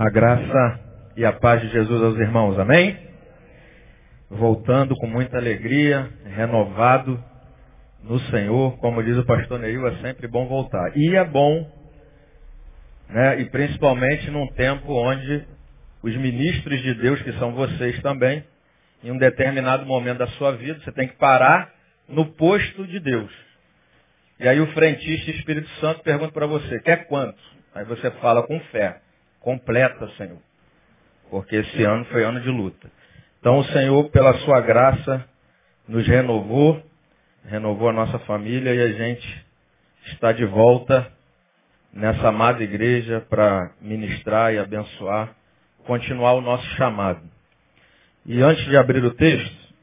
A graça e a paz de Jesus aos irmãos, amém? Voltando com muita alegria, renovado no Senhor, como diz o pastor Neil, é sempre bom voltar. E é bom, né, e principalmente num tempo onde os ministros de Deus, que são vocês também, em um determinado momento da sua vida, você tem que parar no posto de Deus. E aí o frentista Espírito Santo pergunta para você, quer quanto? Aí você fala com fé. Completa, Senhor. Porque esse ano foi ano de luta. Então o Senhor, pela sua graça, nos renovou, renovou a nossa família e a gente está de volta nessa amada igreja para ministrar e abençoar, continuar o nosso chamado. E antes de abrir o texto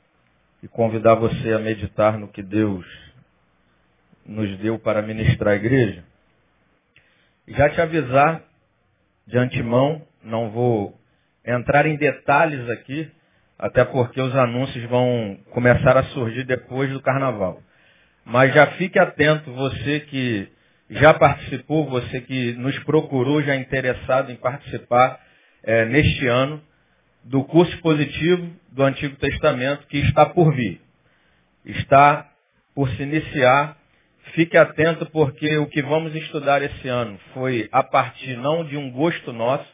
e convidar você a meditar no que Deus nos deu para ministrar a igreja, já te avisar de antemão, não vou entrar em detalhes aqui, até porque os anúncios vão começar a surgir depois do carnaval. Mas já fique atento, você que já participou, você que nos procurou, já interessado em participar é, neste ano do curso positivo do Antigo Testamento que está por vir. Está por se iniciar Fique atento porque o que vamos estudar esse ano foi a partir não de um gosto nosso,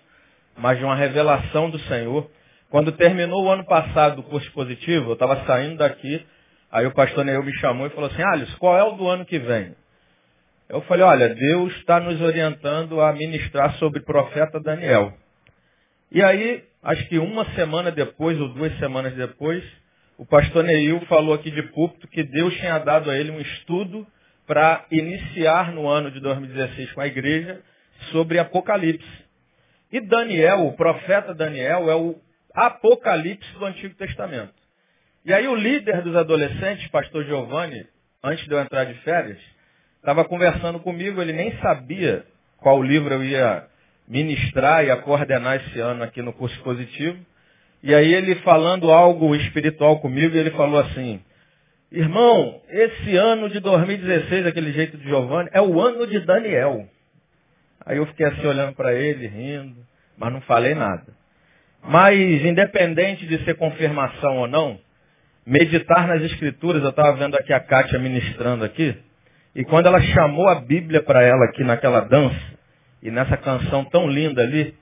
mas de uma revelação do Senhor. Quando terminou o ano passado o curso positivo, eu estava saindo daqui, aí o pastor Neil me chamou e falou assim, Alice, qual é o do ano que vem? Eu falei, olha, Deus está nos orientando a ministrar sobre o profeta Daniel. E aí, acho que uma semana depois, ou duas semanas depois, o pastor Neil falou aqui de púlpito que Deus tinha dado a ele um estudo para iniciar no ano de 2016 com a igreja sobre Apocalipse. E Daniel, o profeta Daniel, é o Apocalipse do Antigo Testamento. E aí o líder dos adolescentes, pastor Giovanni, antes de eu entrar de férias, estava conversando comigo, ele nem sabia qual livro eu ia ministrar e coordenar esse ano aqui no curso positivo. E aí ele falando algo espiritual comigo, ele falou assim, Irmão, esse ano de 2016, aquele jeito de Giovanni, é o ano de Daniel. Aí eu fiquei assim olhando para ele, rindo, mas não falei nada. Mas, independente de ser confirmação ou não, meditar nas escrituras, eu estava vendo aqui a Kátia ministrando aqui, e quando ela chamou a Bíblia para ela aqui naquela dança, e nessa canção tão linda ali,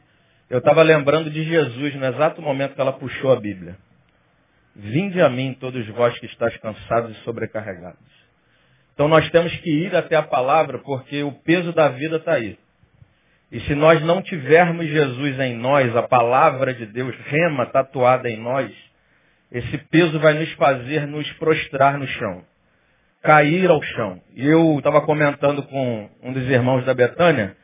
eu estava lembrando de Jesus no exato momento que ela puxou a Bíblia. Vinde a mim, todos vós que estáis cansados e sobrecarregados. Então nós temos que ir até a palavra, porque o peso da vida está aí. E se nós não tivermos Jesus em nós, a palavra de Deus, rema tatuada em nós, esse peso vai nos fazer nos prostrar no chão, cair ao chão. E eu estava comentando com um dos irmãos da Betânia,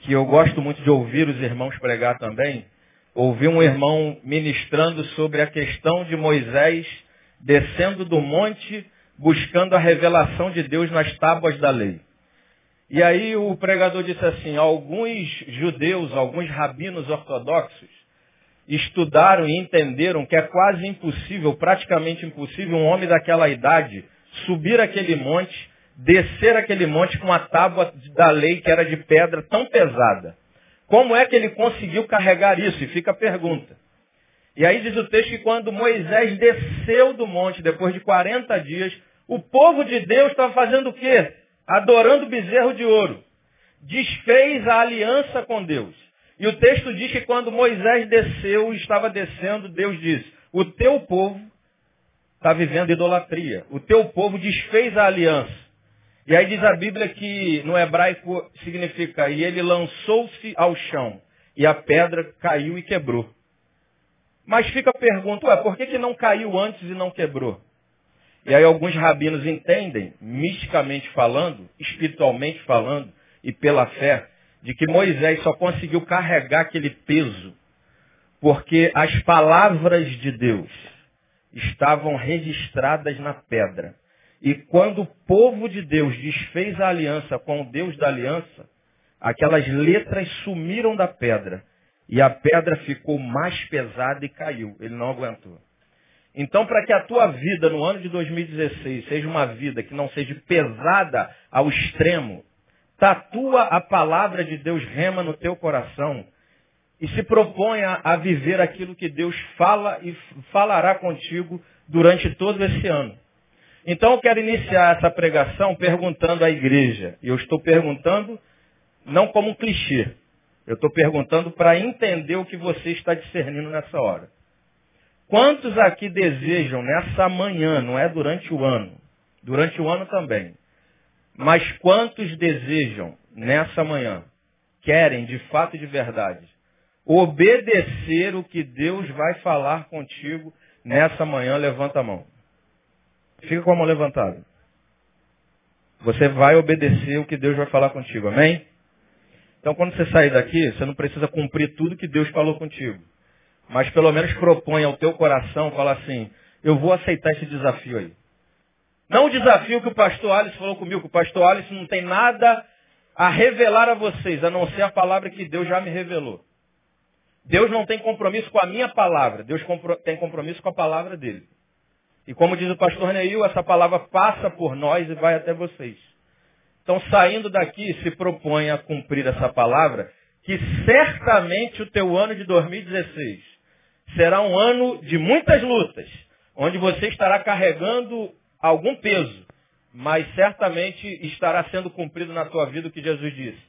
que eu gosto muito de ouvir os irmãos pregar também, ouvi um irmão ministrando sobre a questão de Moisés descendo do monte buscando a revelação de Deus nas tábuas da lei. E aí o pregador disse assim, alguns judeus, alguns rabinos ortodoxos, estudaram e entenderam que é quase impossível, praticamente impossível, um homem daquela idade subir aquele monte, descer aquele monte com a tábua da lei que era de pedra tão pesada. Como é que ele conseguiu carregar isso? E fica a pergunta. E aí diz o texto que quando Moisés desceu do monte, depois de 40 dias, o povo de Deus estava fazendo o quê? Adorando bezerro de ouro. Desfez a aliança com Deus. E o texto diz que quando Moisés desceu, estava descendo, Deus disse, o teu povo está vivendo idolatria. O teu povo desfez a aliança. E aí diz a Bíblia que no hebraico significa, e ele lançou-se ao chão, e a pedra caiu e quebrou. Mas fica a pergunta, ué, por que, que não caiu antes e não quebrou? E aí alguns rabinos entendem, misticamente falando, espiritualmente falando, e pela fé, de que Moisés só conseguiu carregar aquele peso porque as palavras de Deus estavam registradas na pedra. E quando o povo de Deus desfez a aliança com o Deus da aliança, aquelas letras sumiram da pedra. E a pedra ficou mais pesada e caiu. Ele não aguentou. Então, para que a tua vida no ano de 2016 seja uma vida que não seja pesada ao extremo, tatua a palavra de Deus rema no teu coração e se proponha a viver aquilo que Deus fala e falará contigo durante todo esse ano. Então eu quero iniciar essa pregação perguntando à igreja. E eu estou perguntando não como um clichê. Eu estou perguntando para entender o que você está discernindo nessa hora. Quantos aqui desejam nessa manhã, não é durante o ano, durante o ano também, mas quantos desejam nessa manhã, querem de fato e de verdade, obedecer o que Deus vai falar contigo nessa manhã, levanta a mão. Fica com a mão levantada. Você vai obedecer o que Deus vai falar contigo, amém? Então quando você sair daqui, você não precisa cumprir tudo que Deus falou contigo. Mas pelo menos propõe ao teu coração, fala assim, eu vou aceitar esse desafio aí. Não o desafio que o pastor Alice falou comigo, que o pastor Alice não tem nada a revelar a vocês, a não ser a palavra que Deus já me revelou. Deus não tem compromisso com a minha palavra, Deus tem compromisso com a palavra dele. E como diz o pastor Neil, essa palavra passa por nós e vai até vocês. Então, saindo daqui, se propõe a cumprir essa palavra, que certamente o teu ano de 2016 será um ano de muitas lutas, onde você estará carregando algum peso, mas certamente estará sendo cumprido na tua vida o que Jesus disse.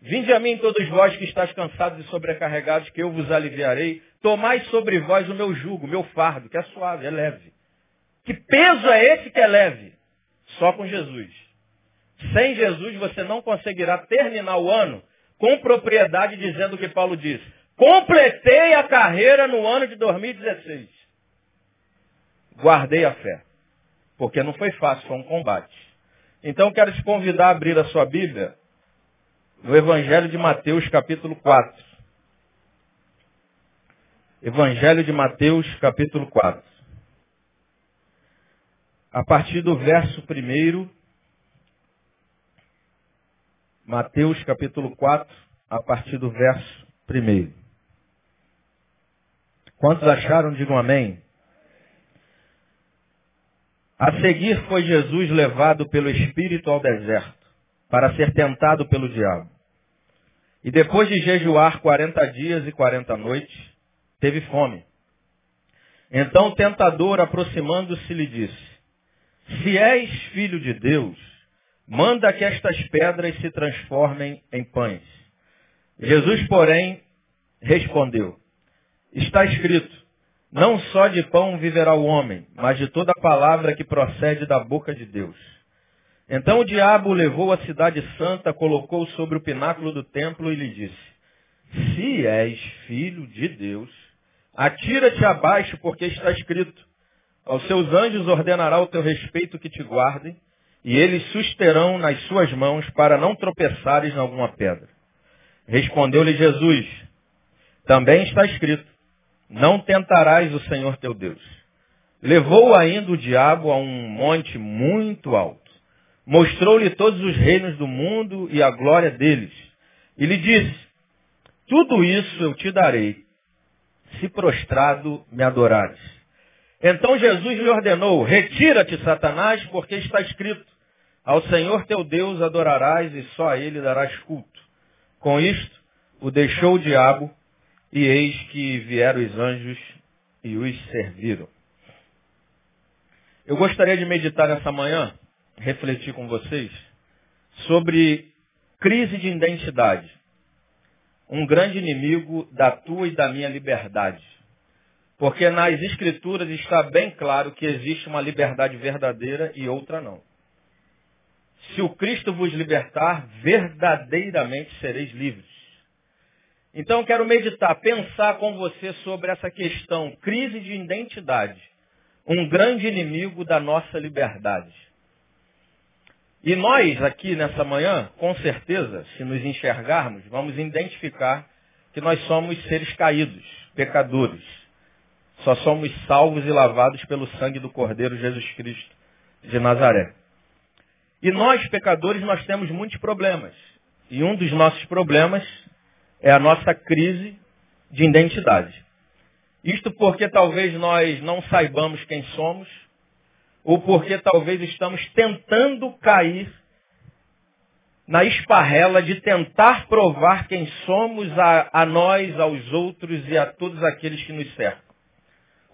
Vinde a mim todos vós que estáis cansados e sobrecarregados, que eu vos aliviarei. Tomai sobre vós o meu jugo, o meu fardo, que é suave, é leve. Que peso é esse que é leve? Só com Jesus. Sem Jesus você não conseguirá terminar o ano com propriedade dizendo o que Paulo disse. Completei a carreira no ano de 2016. Guardei a fé. Porque não foi fácil, foi um combate. Então quero te convidar a abrir a sua Bíblia no Evangelho de Mateus, capítulo 4. Evangelho de Mateus, capítulo 4. A partir do verso 1, Mateus, capítulo 4, a partir do verso 1. Quantos acharam? Digam amém. A seguir foi Jesus levado pelo Espírito ao deserto, para ser tentado pelo diabo. E depois de jejuar quarenta dias e quarenta noites, teve fome. Então o tentador, aproximando-se, lhe disse, Se és filho de Deus, manda que estas pedras se transformem em pães. Jesus, porém, respondeu, Está escrito, não só de pão viverá o homem, mas de toda palavra que procede da boca de Deus. Então o diabo levou a cidade santa, colocou sobre o pináculo do templo e lhe disse, se és filho de Deus, atira-te abaixo, porque está escrito, aos seus anjos ordenará o teu respeito que te guardem, e eles susterão nas suas mãos para não tropeçares em alguma pedra. Respondeu-lhe Jesus, também está escrito, não tentarás o Senhor teu Deus. Levou ainda o diabo a um monte muito alto mostrou-lhe todos os reinos do mundo e a glória deles. E lhe disse, tudo isso eu te darei, se prostrado me adorares. Então Jesus lhe ordenou, retira-te, Satanás, porque está escrito, ao Senhor teu Deus adorarás e só a ele darás culto. Com isto, o deixou o diabo, e eis que vieram os anjos e os serviram. Eu gostaria de meditar nessa manhã refletir com vocês sobre crise de identidade. Um grande inimigo da tua e da minha liberdade. Porque nas escrituras está bem claro que existe uma liberdade verdadeira e outra não. Se o Cristo vos libertar, verdadeiramente sereis livres. Então quero meditar, pensar com você sobre essa questão, crise de identidade. Um grande inimigo da nossa liberdade. E nós aqui nessa manhã, com certeza, se nos enxergarmos, vamos identificar que nós somos seres caídos, pecadores. Só somos salvos e lavados pelo sangue do Cordeiro Jesus Cristo de Nazaré. E nós, pecadores, nós temos muitos problemas. E um dos nossos problemas é a nossa crise de identidade. Isto porque talvez nós não saibamos quem somos, ou porque talvez estamos tentando cair na esparrela de tentar provar quem somos a, a nós, aos outros e a todos aqueles que nos cercam.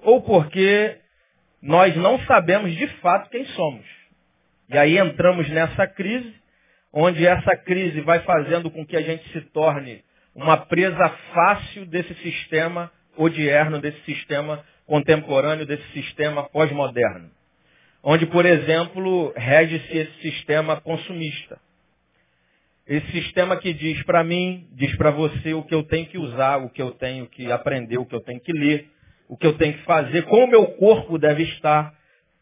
Ou porque nós não sabemos de fato quem somos. E aí entramos nessa crise, onde essa crise vai fazendo com que a gente se torne uma presa fácil desse sistema odierno, desse sistema contemporâneo, desse sistema pós-moderno. Onde, por exemplo, rege-se esse sistema consumista. Esse sistema que diz para mim, diz para você o que eu tenho que usar, o que eu tenho que aprender, o que eu tenho que ler, o que eu tenho que fazer, como o meu corpo deve estar.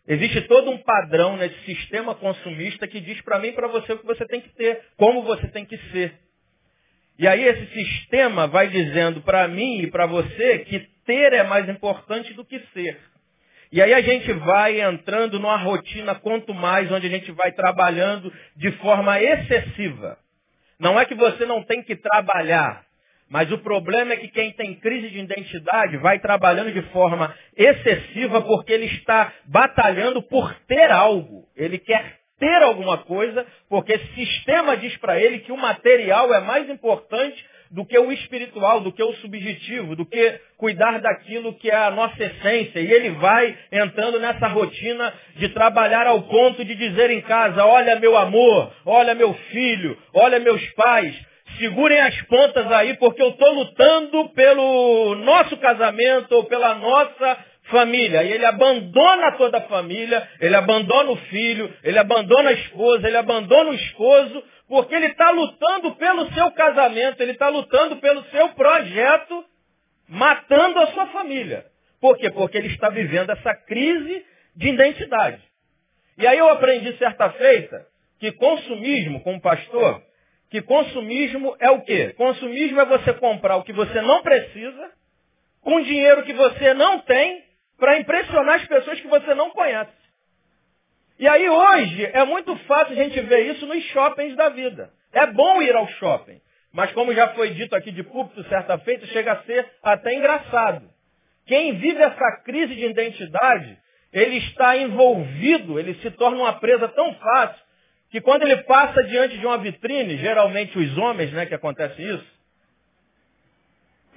Existe todo um padrão nesse sistema consumista que diz para mim e para você o que você tem que ter, como você tem que ser. E aí esse sistema vai dizendo para mim e para você que ter é mais importante do que ser. E aí a gente vai entrando numa rotina quanto mais, onde a gente vai trabalhando de forma excessiva. Não é que você não tem que trabalhar, mas o problema é que quem tem crise de identidade vai trabalhando de forma excessiva porque ele está batalhando por ter algo. Ele quer ter alguma coisa porque esse sistema diz para ele que o material é mais importante do que o espiritual, do que o subjetivo, do que cuidar daquilo que é a nossa essência. E ele vai entrando nessa rotina de trabalhar ao ponto de dizer em casa, olha meu amor, olha meu filho, olha meus pais, segurem as pontas aí porque eu estou lutando pelo nosso casamento ou pela nossa família. E ele abandona toda a família, ele abandona o filho, ele abandona a esposa, ele abandona o esposo, porque ele está lutando pelo seu casamento, ele está lutando pelo seu projeto, matando a sua família. Por quê? Porque ele está vivendo essa crise de identidade. E aí eu aprendi certa feita que consumismo, como pastor, que consumismo é o quê? Consumismo é você comprar o que você não precisa, com dinheiro que você não tem, para impressionar as pessoas que você não conhece. E aí hoje é muito fácil a gente ver isso nos shoppings da vida. É bom ir ao shopping. Mas como já foi dito aqui de púlpito certa feita, chega a ser até engraçado. Quem vive essa crise de identidade, ele está envolvido, ele se torna uma presa tão fácil, que quando ele passa diante de uma vitrine, geralmente os homens, né, que acontece isso,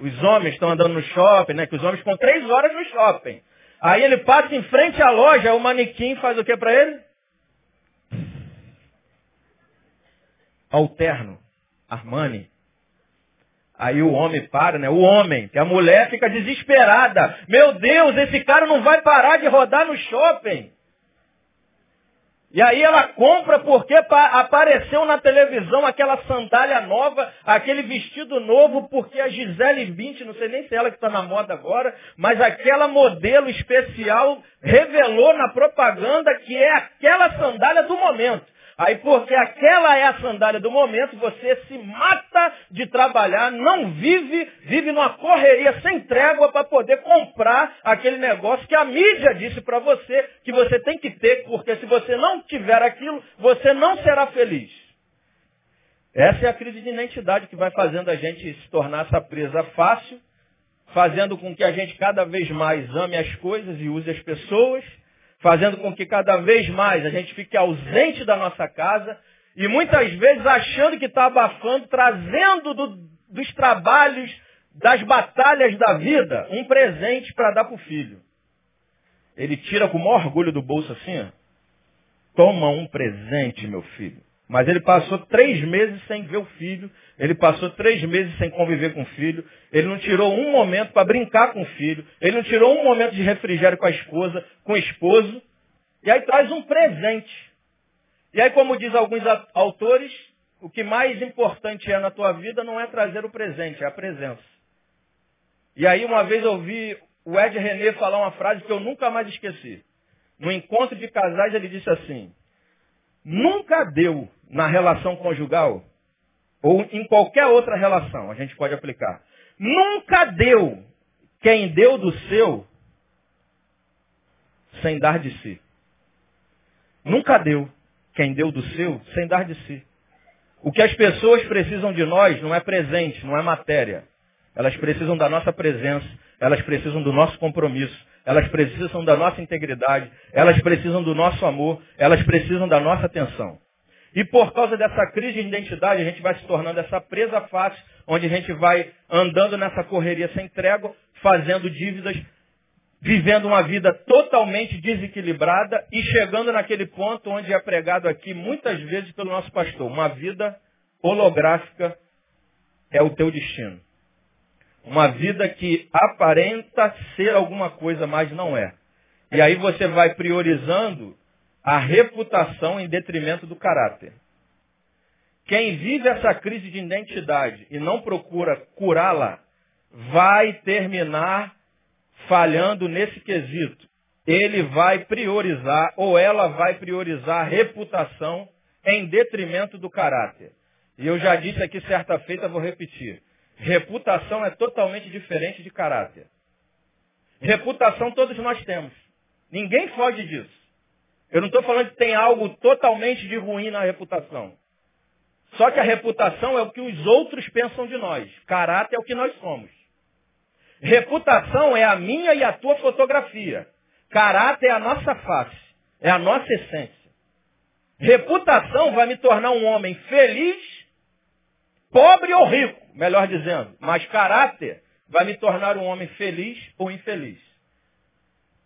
os homens estão andando no shopping, né, que os homens ficam três horas no shopping. Aí ele passa em frente à loja, o manequim faz o que para ele? Alterno, Armani. Aí o homem para, né? O homem, que a mulher fica desesperada. Meu Deus, esse cara não vai parar de rodar no shopping. E aí ela compra porque apareceu na televisão aquela sandália nova, aquele vestido novo, porque a Gisele Bündchen, não sei nem se é ela que está na moda agora, mas aquela modelo especial revelou na propaganda que é aquela sandália do momento. Aí porque aquela é a sandália do momento, você se mata de trabalhar, não vive, vive numa correria sem trégua para poder comprar aquele negócio que a mídia disse para você que você tem que ter, porque se você não tiver aquilo, você não será feliz. Essa é a crise de identidade que vai fazendo a gente se tornar essa presa fácil, fazendo com que a gente cada vez mais ame as coisas e use as pessoas, fazendo com que cada vez mais a gente fique ausente da nossa casa e muitas vezes achando que está abafando, trazendo do, dos trabalhos, das batalhas da vida, um presente para dar para o filho. Ele tira com o maior orgulho do bolso assim, ó. Toma um presente, meu filho. Mas ele passou três meses sem ver o filho, ele passou três meses sem conviver com o filho, ele não tirou um momento para brincar com o filho, ele não tirou um momento de refrigério com a esposa, com o esposo, e aí traz um presente. E aí, como diz alguns autores, o que mais importante é na tua vida não é trazer o presente, é a presença. E aí, uma vez eu ouvi o Ed René falar uma frase que eu nunca mais esqueci. No encontro de casais, ele disse assim: Nunca deu na relação conjugal, ou em qualquer outra relação, a gente pode aplicar. Nunca deu quem deu do seu sem dar de si. Nunca deu quem deu do seu sem dar de si. O que as pessoas precisam de nós não é presente, não é matéria. Elas precisam da nossa presença, elas precisam do nosso compromisso, elas precisam da nossa integridade, elas precisam do nosso amor, elas precisam da nossa atenção. E por causa dessa crise de identidade, a gente vai se tornando essa presa fácil, onde a gente vai andando nessa correria sem trégua, fazendo dívidas, vivendo uma vida totalmente desequilibrada e chegando naquele ponto onde é pregado aqui muitas vezes pelo nosso pastor, uma vida holográfica é o teu destino. Uma vida que aparenta ser alguma coisa, mas não é. E aí você vai priorizando a reputação em detrimento do caráter. Quem vive essa crise de identidade e não procura curá-la, vai terminar falhando nesse quesito. Ele vai priorizar, ou ela vai priorizar a reputação em detrimento do caráter. E eu já disse aqui certa feita, vou repetir. Reputação é totalmente diferente de caráter. Reputação todos nós temos. Ninguém foge disso. Eu não estou falando que tem algo totalmente de ruim na reputação. Só que a reputação é o que os outros pensam de nós. Caráter é o que nós somos. Reputação é a minha e a tua fotografia. Caráter é a nossa face. É a nossa essência. Reputação vai me tornar um homem feliz Pobre ou rico, melhor dizendo. Mas caráter vai me tornar um homem feliz ou infeliz.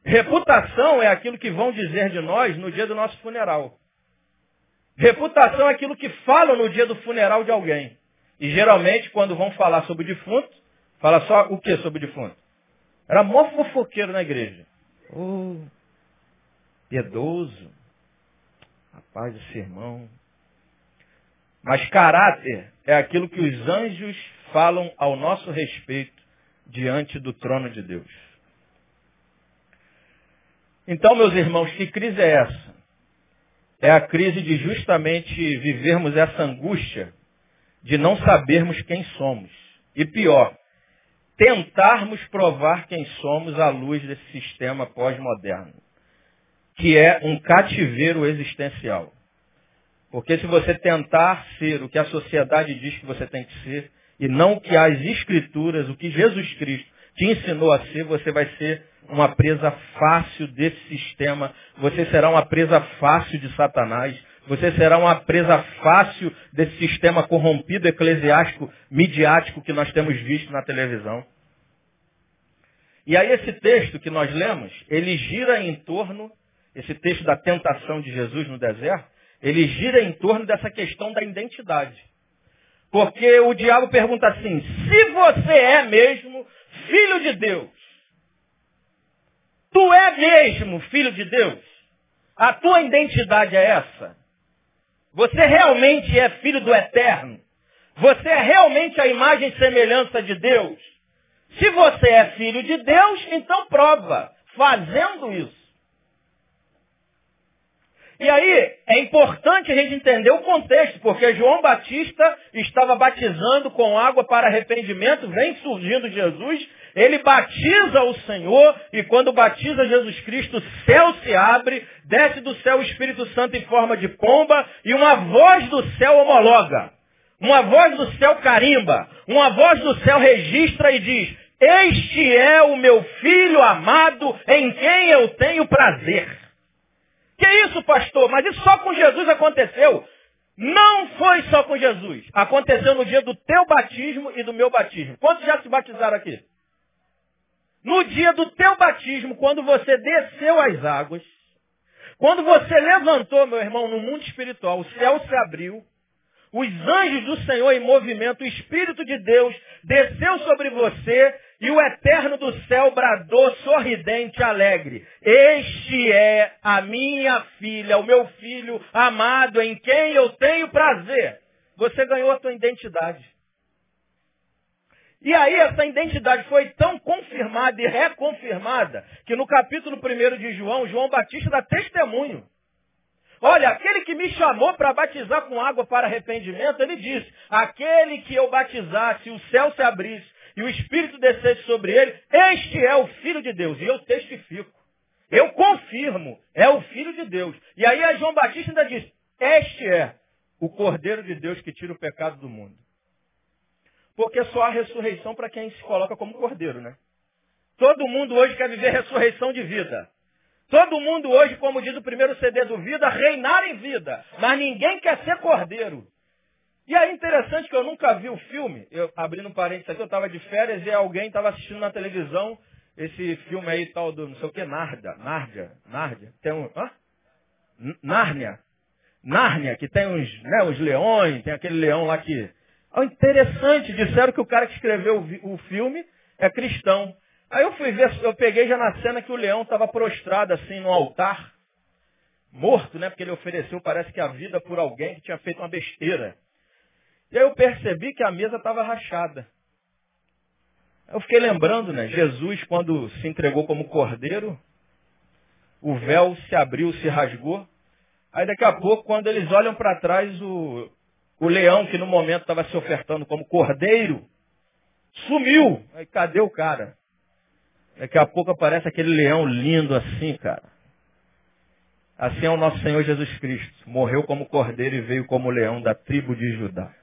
Reputação é aquilo que vão dizer de nós no dia do nosso funeral. Reputação é aquilo que falam no dia do funeral de alguém. E geralmente, quando vão falar sobre o defunto, fala só o que sobre o defunto? Era mó fofoqueiro na igreja. Oh, piedoso. Rapaz, esse irmão. Mas caráter é aquilo que os anjos falam ao nosso respeito diante do trono de Deus. Então, meus irmãos, que crise é essa? É a crise de justamente vivermos essa angústia de não sabermos quem somos. E pior, tentarmos provar quem somos à luz desse sistema pós-moderno, que é um cativeiro existencial. Porque se você tentar ser o que a sociedade diz que você tem que ser, e não o que as escrituras, o que Jesus Cristo te ensinou a ser, você vai ser uma presa fácil desse sistema, você será uma presa fácil de Satanás, você será uma presa fácil desse sistema corrompido eclesiástico, midiático que nós temos visto na televisão. E aí esse texto que nós lemos, ele gira em torno, esse texto da tentação de Jesus no deserto, ele gira em torno dessa questão da identidade. Porque o diabo pergunta assim: se você é mesmo filho de Deus, tu é mesmo filho de Deus? A tua identidade é essa? Você realmente é filho do eterno? Você é realmente a imagem e semelhança de Deus? Se você é filho de Deus, então prova, fazendo isso. E aí, é importante a gente entender o contexto, porque João Batista estava batizando com água para arrependimento, vem surgindo Jesus, ele batiza o Senhor, e quando batiza Jesus Cristo, o céu se abre, desce do céu o Espírito Santo em forma de pomba, e uma voz do céu homologa. Uma voz do céu carimba, uma voz do céu registra e diz, este é o meu filho amado em quem eu tenho prazer. Que isso, pastor? Mas isso só com Jesus aconteceu. Não foi só com Jesus. Aconteceu no dia do teu batismo e do meu batismo. Quantos já se batizaram aqui? No dia do teu batismo, quando você desceu as águas, quando você levantou, meu irmão, no mundo espiritual, o céu se abriu, os anjos do Senhor em movimento, o Espírito de Deus desceu sobre você e o Eterno do céu bradou sorridente, alegre. Este é a minha filha, o meu filho amado, em quem eu tenho prazer. Você ganhou a tua identidade. E aí essa identidade foi tão confirmada e reconfirmada que no capítulo 1 de João, João Batista dá testemunho. Olha, aquele que me chamou para batizar com água para arrependimento, ele disse, aquele que eu batizasse, o céu se abrisse e o Espírito descesse sobre ele, este é o Filho de Deus. E eu testifico. Eu confirmo, é o Filho de Deus. E aí a João Batista ainda diz, este é o Cordeiro de Deus que tira o pecado do mundo. Porque só há ressurreição para quem se coloca como cordeiro, né? Todo mundo hoje quer viver ressurreição de vida. Todo mundo hoje, como diz o primeiro CD do Vida, reinar em vida. Mas ninguém quer ser cordeiro. E é interessante que eu nunca vi o filme. Eu, abrindo um parênteses aqui, eu estava de férias e alguém estava assistindo na televisão esse filme aí tal do não sei o que, Narda. Nárdia. Nárdia. Tem um. Nárnia. Nárnia, que tem uns, né, uns leões, tem aquele leão lá que. Oh, interessante, disseram que o cara que escreveu o, o filme é cristão. Aí eu fui ver, eu peguei já na cena que o leão estava prostrado assim no altar, morto, né? Porque ele ofereceu, parece que a vida por alguém que tinha feito uma besteira. E aí eu percebi que a mesa estava rachada. Eu fiquei lembrando, né? Jesus, quando se entregou como cordeiro, o véu se abriu, se rasgou. Aí daqui a pouco, quando eles olham para trás, o, o leão que no momento estava se ofertando como cordeiro, sumiu. Aí cadê o cara? Daqui a pouco aparece aquele leão lindo assim, cara. Assim é o nosso Senhor Jesus Cristo. Morreu como cordeiro e veio como leão da tribo de Judá.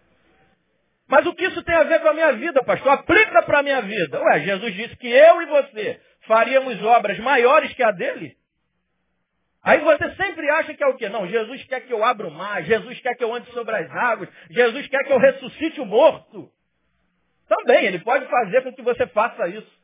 Mas o que isso tem a ver com a minha vida, pastor? Aplica para a minha vida. Ué, Jesus disse que eu e você faríamos obras maiores que a dele. Aí você sempre acha que é o quê? Não, Jesus quer que eu abra o mar, Jesus quer que eu ande sobre as águas, Jesus quer que eu ressuscite o morto. Também, ele pode fazer com que você faça isso.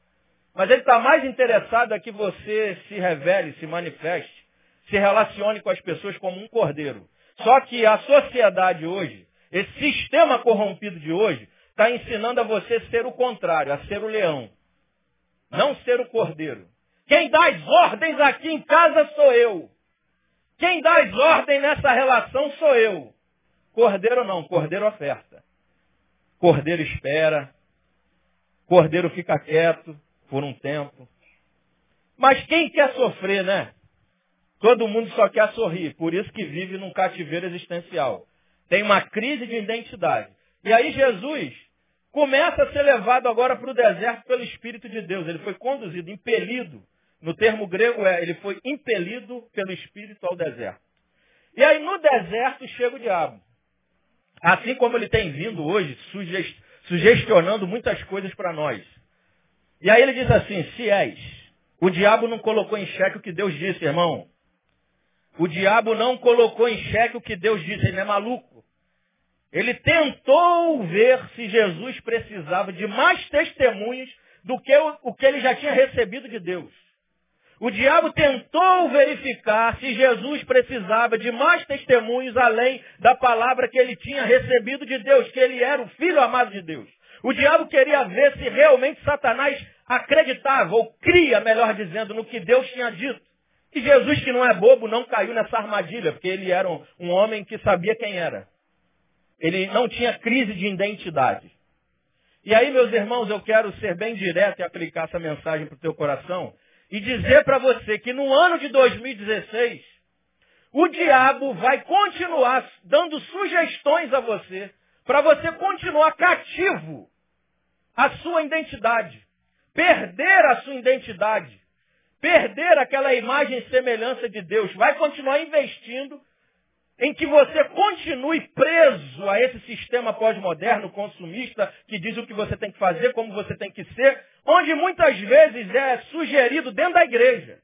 Mas ele está mais interessado é que você se revele, se manifeste, se relacione com as pessoas como um cordeiro. Só que a sociedade hoje, esse sistema corrompido de hoje, está ensinando a você ser o contrário, a ser o leão. Não ser o cordeiro. Quem dá as ordens aqui em casa sou eu. Quem dá as ordens nessa relação sou eu. Cordeiro não, cordeiro oferta. Cordeiro espera. Cordeiro fica quieto por um tempo. Mas quem quer sofrer, né? Todo mundo só quer sorrir, por isso que vive num cativeiro existencial. Tem uma crise de identidade. E aí Jesus começa a ser levado agora para o deserto pelo Espírito de Deus. Ele foi conduzido, impelido. No termo grego é, ele foi impelido pelo Espírito ao deserto. E aí no deserto chega o diabo. Assim como ele tem vindo hoje, sugestionando muitas coisas para nós. E aí ele diz assim, se és. O diabo não colocou em xeque o que Deus disse, irmão. O diabo não colocou em xeque o que Deus disse, ele não é maluco. Ele tentou ver se Jesus precisava de mais testemunhos do que o, que ele já tinha recebido de Deus. O diabo tentou verificar se Jesus precisava de mais testemunhos além da palavra que ele tinha recebido de Deus, que ele era o filho amado de Deus. O diabo queria ver se realmente Satanás acreditava, ou cria, melhor dizendo, no que Deus tinha dito. E Jesus, que não é bobo, não caiu nessa armadilha, porque ele era um, um homem que sabia quem era. Ele não tinha crise de identidade. E aí, meus irmãos, eu quero ser bem direto e aplicar essa mensagem para o teu coração e dizer para você que no ano de 2016, o diabo vai continuar dando sugestões a você para você continuar cativo à sua identidade, perder a sua identidade, perder aquela imagem e semelhança de Deus, vai continuar investindo em que você continue preso a esse sistema pós-moderno, consumista, que diz o que você tem que fazer, como você tem que ser, onde muitas vezes é sugerido dentro da igreja.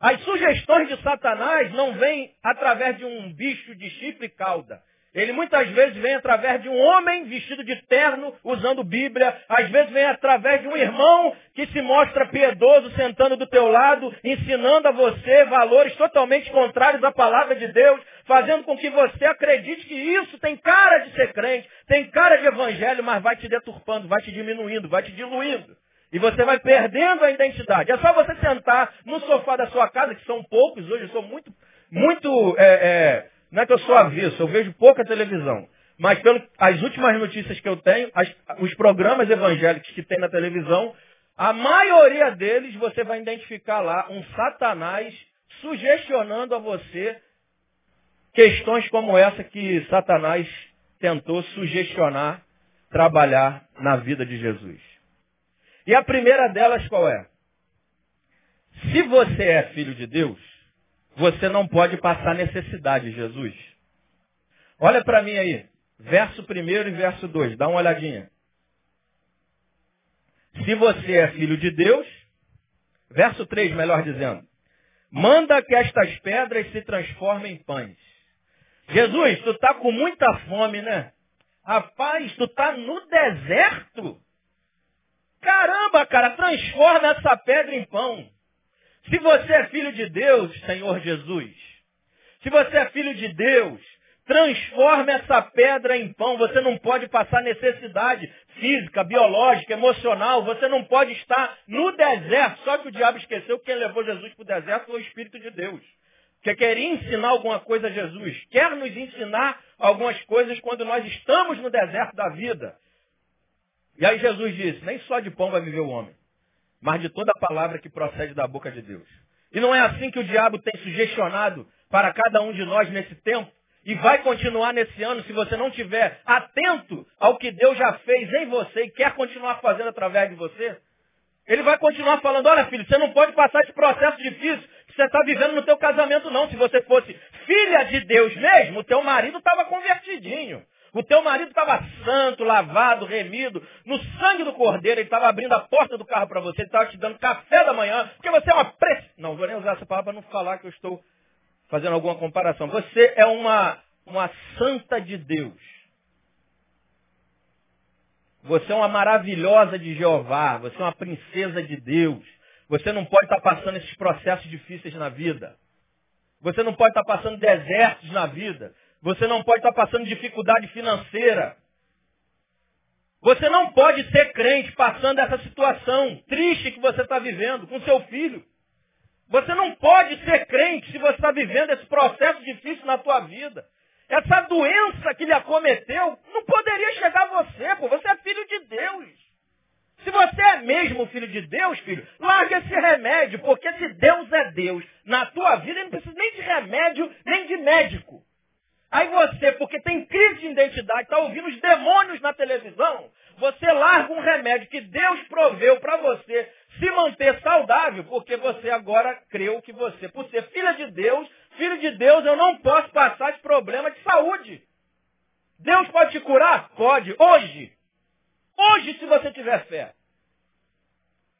As sugestões de Satanás não vêm através de um bicho de chifre e cauda. Ele muitas vezes vem através de um homem vestido de terno, usando Bíblia. Às vezes vem através de um irmão que se mostra piedoso, sentando do teu lado, ensinando a você valores totalmente contrários à palavra de Deus, fazendo com que você acredite que isso tem cara de ser crente, tem cara de evangelho, mas vai te deturpando, vai te diminuindo, vai te diluindo. E você vai perdendo a identidade. É só você sentar no sofá da sua casa, que são poucos, hoje eu sou muito, muito é, é, não é que eu sou avesso, eu vejo pouca televisão. Mas pelas últimas notícias que eu tenho, as, os programas evangélicos que tem na televisão, a maioria deles você vai identificar lá um satanás sugestionando a você questões como essa que Satanás tentou sugestionar, trabalhar na vida de Jesus. E a primeira delas qual é? Se você é filho de Deus, você não pode passar necessidade, Jesus. Olha para mim aí. Verso 1 e verso 2. Dá uma olhadinha. Se você é filho de Deus, verso 3, melhor dizendo. Manda que estas pedras se transformem em pães. Jesus, tu tá com muita fome, né? Rapaz, tu tá no deserto. Caramba, cara, transforma essa pedra em pão. Se você é filho de Deus, Senhor Jesus, se você é filho de Deus, transforme essa pedra em pão. Você não pode passar necessidade física, biológica, emocional. Você não pode estar no deserto. Só que o diabo esqueceu que quem levou Jesus para o deserto foi o Espírito de Deus. Que queria ensinar alguma coisa a Jesus. Quer nos ensinar algumas coisas quando nós estamos no deserto da vida. E aí Jesus disse, nem só de pão vai viver o homem, mas de toda palavra que procede da boca de Deus. E não é assim que o diabo tem sugestionado para cada um de nós nesse tempo? E vai continuar nesse ano se você não tiver atento ao que Deus já fez em você e quer continuar fazendo através de você? Ele vai continuar falando, olha filho, você não pode passar esse processo difícil que você está vivendo no teu casamento não. Se você fosse filha de Deus mesmo, o teu marido estava convertidinho. O teu marido estava santo, lavado, remido, no sangue do cordeiro, ele estava abrindo a porta do carro para você, ele estava te dando café da manhã, porque você é uma pre... Não, vou nem usar essa palavra para não falar que eu estou fazendo alguma comparação. Você é uma, uma santa de Deus. Você é uma maravilhosa de Jeová. Você é uma princesa de Deus. Você não pode estar passando esses processos difíceis na vida. Você não pode estar passando desertos na vida. Você não pode estar passando dificuldade financeira. Você não pode ser crente passando essa situação triste que você está vivendo com seu filho. Você não pode ser crente se você está vivendo esse processo difícil na tua vida. Essa doença que lhe acometeu não poderia chegar a você, pô. Você é filho de Deus. Se você é mesmo filho de Deus, filho, larga esse remédio, porque se Deus é Deus na tua vida, ele não precisa nem de remédio, nem de médico. Aí você, porque tem crise de identidade, está ouvindo os demônios na televisão, você larga um remédio que Deus proveu para você se manter saudável, porque você agora creu que você, por ser filha de Deus, filho de Deus, eu não posso passar de problema de saúde. Deus pode te curar? Pode. Hoje. Hoje, se você tiver fé.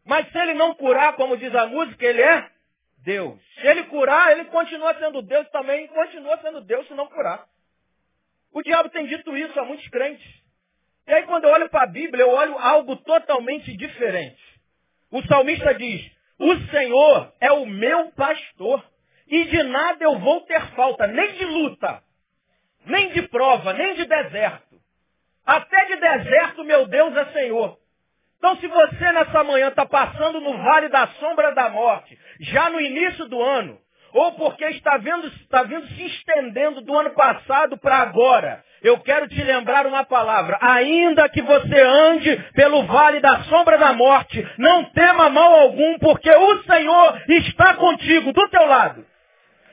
Mas se ele não curar, como diz a música, ele é Deus. Se ele curar, ele continua sendo Deus também, continua sendo Deus se não curar. O diabo tem dito isso a muitos crentes. E aí quando eu olho para a Bíblia, eu olho algo totalmente diferente. O salmista diz, o Senhor é o meu pastor, e de nada eu vou ter falta, nem de luta, nem de prova, nem de deserto. Até de deserto, meu Deus é Senhor. Então, se você nessa manhã está passando no vale da sombra da morte, já no início do ano, ou porque está, vendo, está vindo se estendendo do ano passado para agora, eu quero te lembrar uma palavra. Ainda que você ande pelo vale da sombra da morte, não tema mal algum, porque o Senhor está contigo, do teu lado.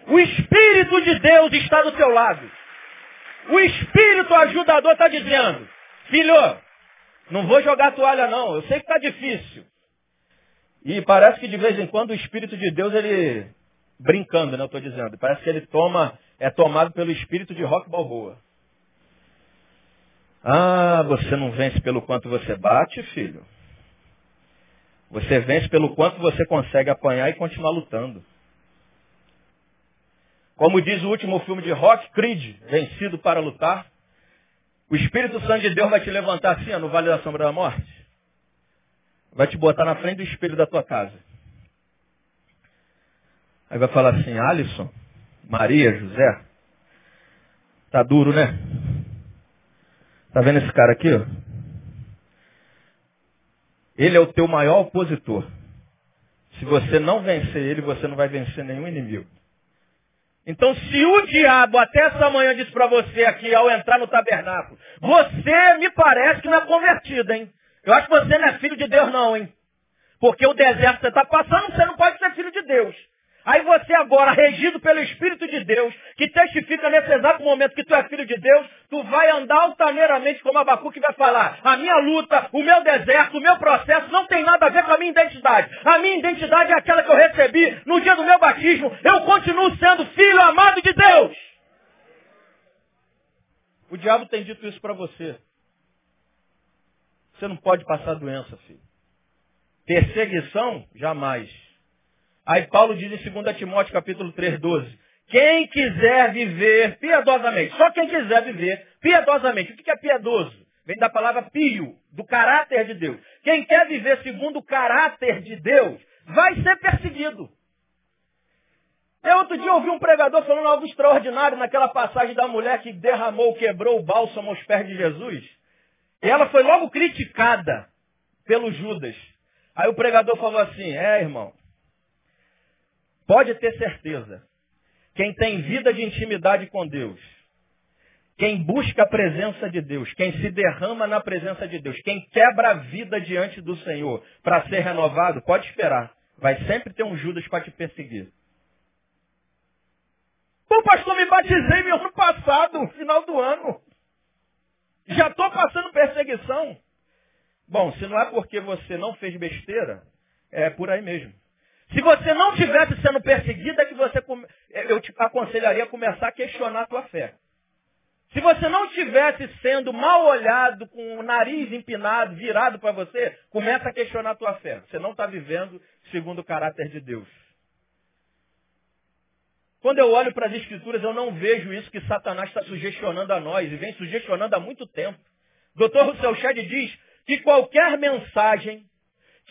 O Espírito de Deus está do teu lado. O Espírito ajudador está dizendo, filho, não vou jogar toalha não, eu sei que está difícil. E parece que de vez em quando o Espírito de Deus, ele, brincando, né, estou dizendo, parece que ele toma, é tomado pelo Espírito de rock balboa. Ah, você não vence pelo quanto você bate, filho. Você vence pelo quanto você consegue apanhar e continuar lutando. Como diz o último filme de rock, Creed, vencido para lutar. O Espírito Santo de Deus vai te levantar assim, ó, no Vale da Sombra da Morte. Vai te botar na frente do espelho da tua casa. Aí vai falar assim, Alisson, Maria, José, tá duro, né? Tá vendo esse cara aqui, ó? Ele é o teu maior opositor. Se você não vencer ele, você não vai vencer nenhum inimigo. Então, se o diabo até essa manhã disse para você aqui, ao entrar no tabernáculo, você me parece que não é convertido, hein? Eu acho que você não é filho de Deus, não, hein? Porque o deserto que você está passando, você não pode ser filho de Deus. Aí você agora, regido pelo Espírito de Deus, que testifica nesse exato momento que tu é filho de Deus, tu vai andar altaneiramente como Abacuque vai falar. A minha luta, o meu deserto, o meu processo não tem nada a ver com a minha identidade. A minha identidade é aquela que eu recebi no dia do meu batismo. Eu continuo sendo filho amado de Deus. O diabo tem dito isso para você. Você não pode passar doença, filho. Perseguição, jamais. Aí Paulo diz em 2 Timóteo capítulo 3, 12. Quem quiser viver piedosamente, só quem quiser viver piedosamente. O que é piedoso? Vem da palavra pio, do caráter de Deus. Quem quer viver segundo o caráter de Deus, vai ser perseguido. Eu outro dia ouvi um pregador falando algo extraordinário naquela passagem da mulher que derramou, quebrou o bálsamo aos pés de Jesus. E ela foi logo criticada pelo Judas. Aí o pregador falou assim, é irmão, pode ter certeza, quem tem vida de intimidade com Deus, quem busca a presença de Deus, quem se derrama na presença de Deus, quem quebra a vida diante do Senhor para ser renovado, pode esperar. Vai sempre ter um Judas para te perseguir. Pô, pastor, me batizei no ano passado, final do ano. Já estou passando perseguição. Bom, se não é porque você não fez besteira, é por aí mesmo. Se você não tivesse sendo perseguido, é que você, eu te aconselharia a começar a questionar a tua fé. Se você não estivesse sendo mal olhado, com o nariz empinado, virado para você, começa a questionar a tua fé. Você não está vivendo segundo o caráter de Deus. Quando eu olho para as Escrituras, eu não vejo isso que Satanás está sugestionando a nós, e vem sugestionando há muito tempo. Dr. Russell Shedd diz que qualquer mensagem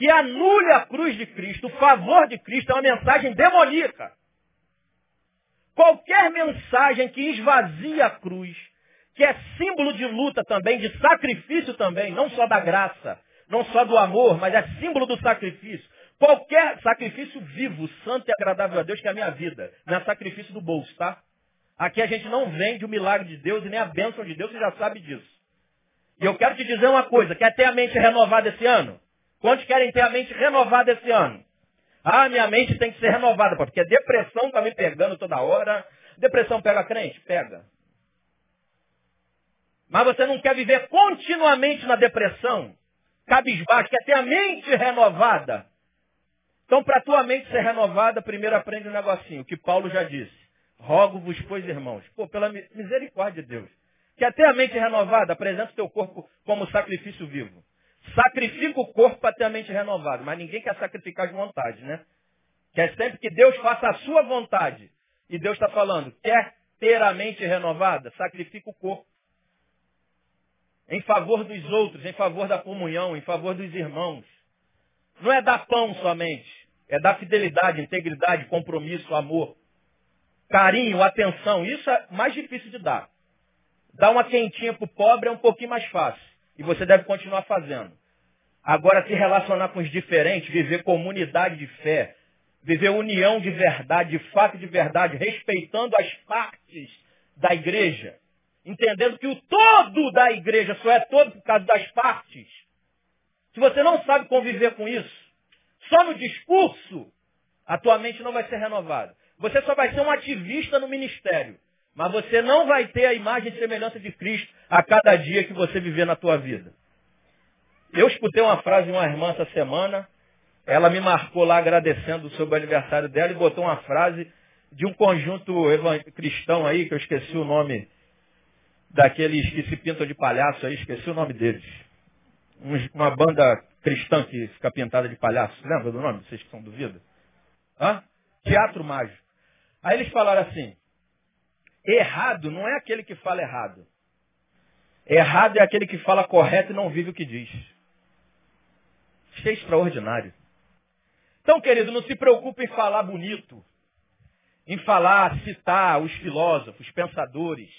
que anule a cruz de Cristo, o favor de Cristo, é uma mensagem demoníaca. Qualquer mensagem que esvazia a cruz, que é símbolo de luta também, de sacrifício também, não só da graça, não só do amor, mas é símbolo do sacrifício. Qualquer sacrifício vivo, santo e agradável a Deus, que é a minha vida, não é sacrifício do bolso, tá? Aqui a gente não vende o milagre de Deus e nem a bênção de Deus, você já sabe disso. E eu quero te dizer uma coisa, quer ter a mente renovada esse ano? Quantos querem ter a mente renovada esse ano? Ah, minha mente tem que ser renovada, porque a depressão está me pegando toda hora. Depressão pega crente? Pega. Mas você não quer viver continuamente na depressão, cabisbaixo, quer ter a mente renovada. Então, para a tua mente ser renovada, primeiro aprende um negocinho, que Paulo já disse. Rogo-vos, pois, irmãos. Pô, pela misericórdia de Deus. Quer ter a mente renovada? Apresenta o teu corpo como sacrifício vivo. Sacrifica o corpo para ter a mente renovada. Mas ninguém quer sacrificar as vontades, né? Quer sempre que Deus faça a sua vontade. E Deus está falando, quer ter a mente renovada? Sacrifica o corpo em favor dos outros, em favor da comunhão, em favor dos irmãos. Não é dar pão somente, é dar fidelidade, integridade, compromisso, amor, carinho, atenção. Isso é mais difícil de dar. Dar uma quentinha para o pobre é um pouquinho mais fácil. E você deve continuar fazendo. Agora, se relacionar com os diferentes, viver comunidade de fé, viver união de verdade, de fato de verdade, respeitando as partes da igreja, entendendo que o todo da igreja só é todo por causa das partes. Se você não sabe conviver com isso, só no discurso, a tua mente não vai ser renovada. Você só vai ser um ativista no ministério. Mas você não vai ter a imagem e semelhança de Cristo a cada dia que você viver na tua vida. Eu escutei uma frase de uma irmã essa semana, ela me marcou lá agradecendo sobre o aniversário dela e botou uma frase de um conjunto cristão aí, que eu esqueci o nome daqueles que se pintam de palhaço aí, esqueci o nome deles. Uma banda cristã que fica pintada de palhaço. Lembra do nome? Vocês que são do vida? Hã? Teatro Mágico. Aí eles falaram assim, errado não é aquele que fala errado. Errado é aquele que fala correto e não vive o que diz. Isso é extraordinário. Então, querido, não se preocupe em falar bonito, em falar, citar os filósofos, os pensadores,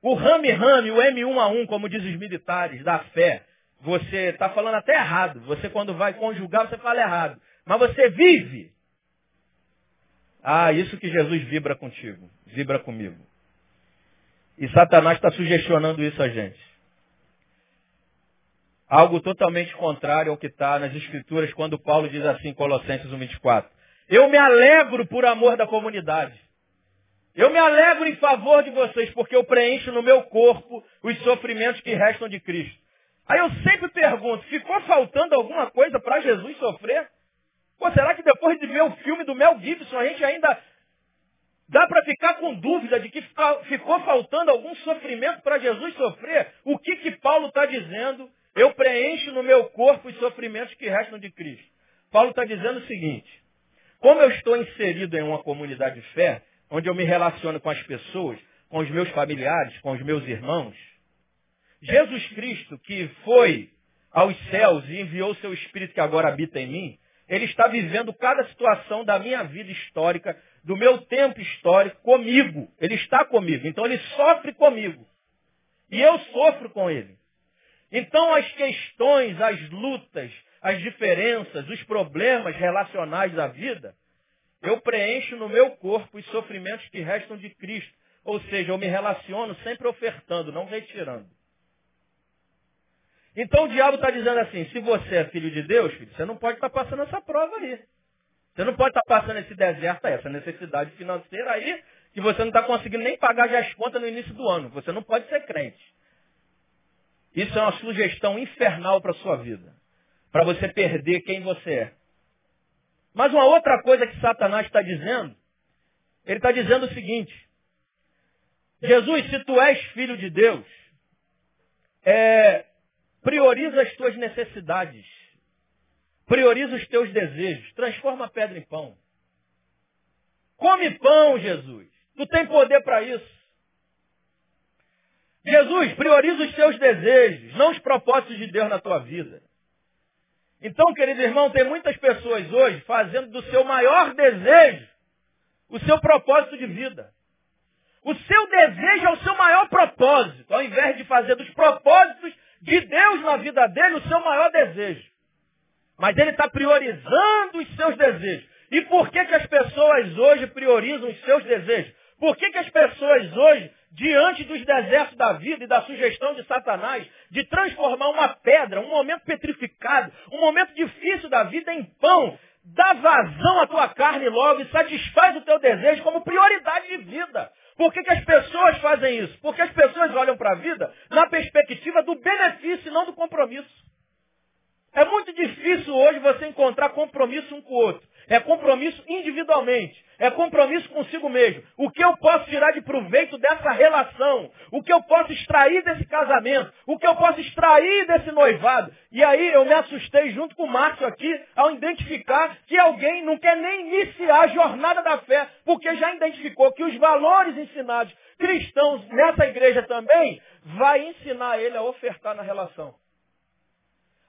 o rame-rame, o M1 a 1, como dizem os militares, da fé, você está falando até errado. Você, quando vai conjugar, você fala errado. Mas você vive. Ah, isso que Jesus vibra contigo, vibra comigo. E Satanás está sugestionando isso a gente. Algo totalmente contrário ao que está nas Escrituras, quando Paulo diz assim em Colossenses 1,24. Eu me alegro por amor da comunidade. Eu me alegro em favor de vocês, porque eu preencho no meu corpo os sofrimentos que restam de Cristo. Aí eu sempre pergunto, ficou faltando alguma coisa para Jesus sofrer? Pô, será que depois de ver o filme do Mel Gibson, a gente ainda dá para ficar com dúvida de que ficou faltando algum sofrimento para Jesus sofrer? O que que Paulo está dizendo? Eu preencho no meu corpo os sofrimentos que restam de Cristo. Paulo está dizendo o seguinte, Como eu estou inserido em uma comunidade de fé, onde eu me relaciono com as pessoas, com os meus familiares, com os meus irmãos, Jesus Cristo, que foi aos céus e enviou seu Espírito que agora habita em mim, ele está vivendo cada situação da minha vida histórica, do meu tempo histórico, comigo. Ele está comigo. Então ele sofre comigo. E eu sofro com ele. Então as questões, as lutas, as diferenças, os problemas relacionais à vida, eu preencho no meu corpo os sofrimentos que restam de Cristo. Ou seja, eu me relaciono sempre ofertando, não retirando. Então o diabo está dizendo assim, se você é filho de Deus, filho, você não pode estar tá passando essa prova aí. Você não pode estar tá passando esse deserto aí, essa necessidade financeira aí, que você não está conseguindo nem pagar já as contas no início do ano. Você não pode ser crente. Isso é uma sugestão infernal para a sua vida. Para você perder quem você é. Mas uma outra coisa que Satanás está dizendo, ele está dizendo o seguinte. Jesus, se tu és filho de Deus, é, prioriza as tuas necessidades. Prioriza os teus desejos. Transforma a pedra em pão. Come pão, Jesus. Tu tem poder para isso. Jesus, prioriza os teus desejos, não os propósitos de Deus na tua vida. Então, querido irmão, tem muitas pessoas hoje fazendo do seu maior desejo o seu propósito de vida. O seu desejo é o seu maior propósito, ao invés de fazer dos propósitos de Deus na vida dele o seu maior desejo. Mas ele está priorizando os seus desejos. E por que, que as pessoas hoje priorizam os seus desejos? Por que, que as pessoas hoje, diante dos desertos da vida e da sugestão de Satanás de transformar uma pedra, um momento petrificado, um momento difícil da vida em pão, dá vazão à tua carne logo e satisfaz o teu desejo como prioridade de vida? Por que, que as pessoas fazem isso? Porque as pessoas olham para a vida na perspectiva do benefício e não do compromisso. É muito difícil hoje você encontrar compromisso um com o outro. É compromisso individualmente. É compromisso consigo mesmo. O que eu posso tirar de proveito dessa relação? O que eu posso extrair desse casamento? O que eu posso extrair desse noivado? E aí eu me assustei junto com o Márcio aqui ao identificar que alguém não quer nem iniciar a jornada da fé, porque já identificou que os valores ensinados cristãos nessa igreja também vai ensinar ele a ofertar na relação.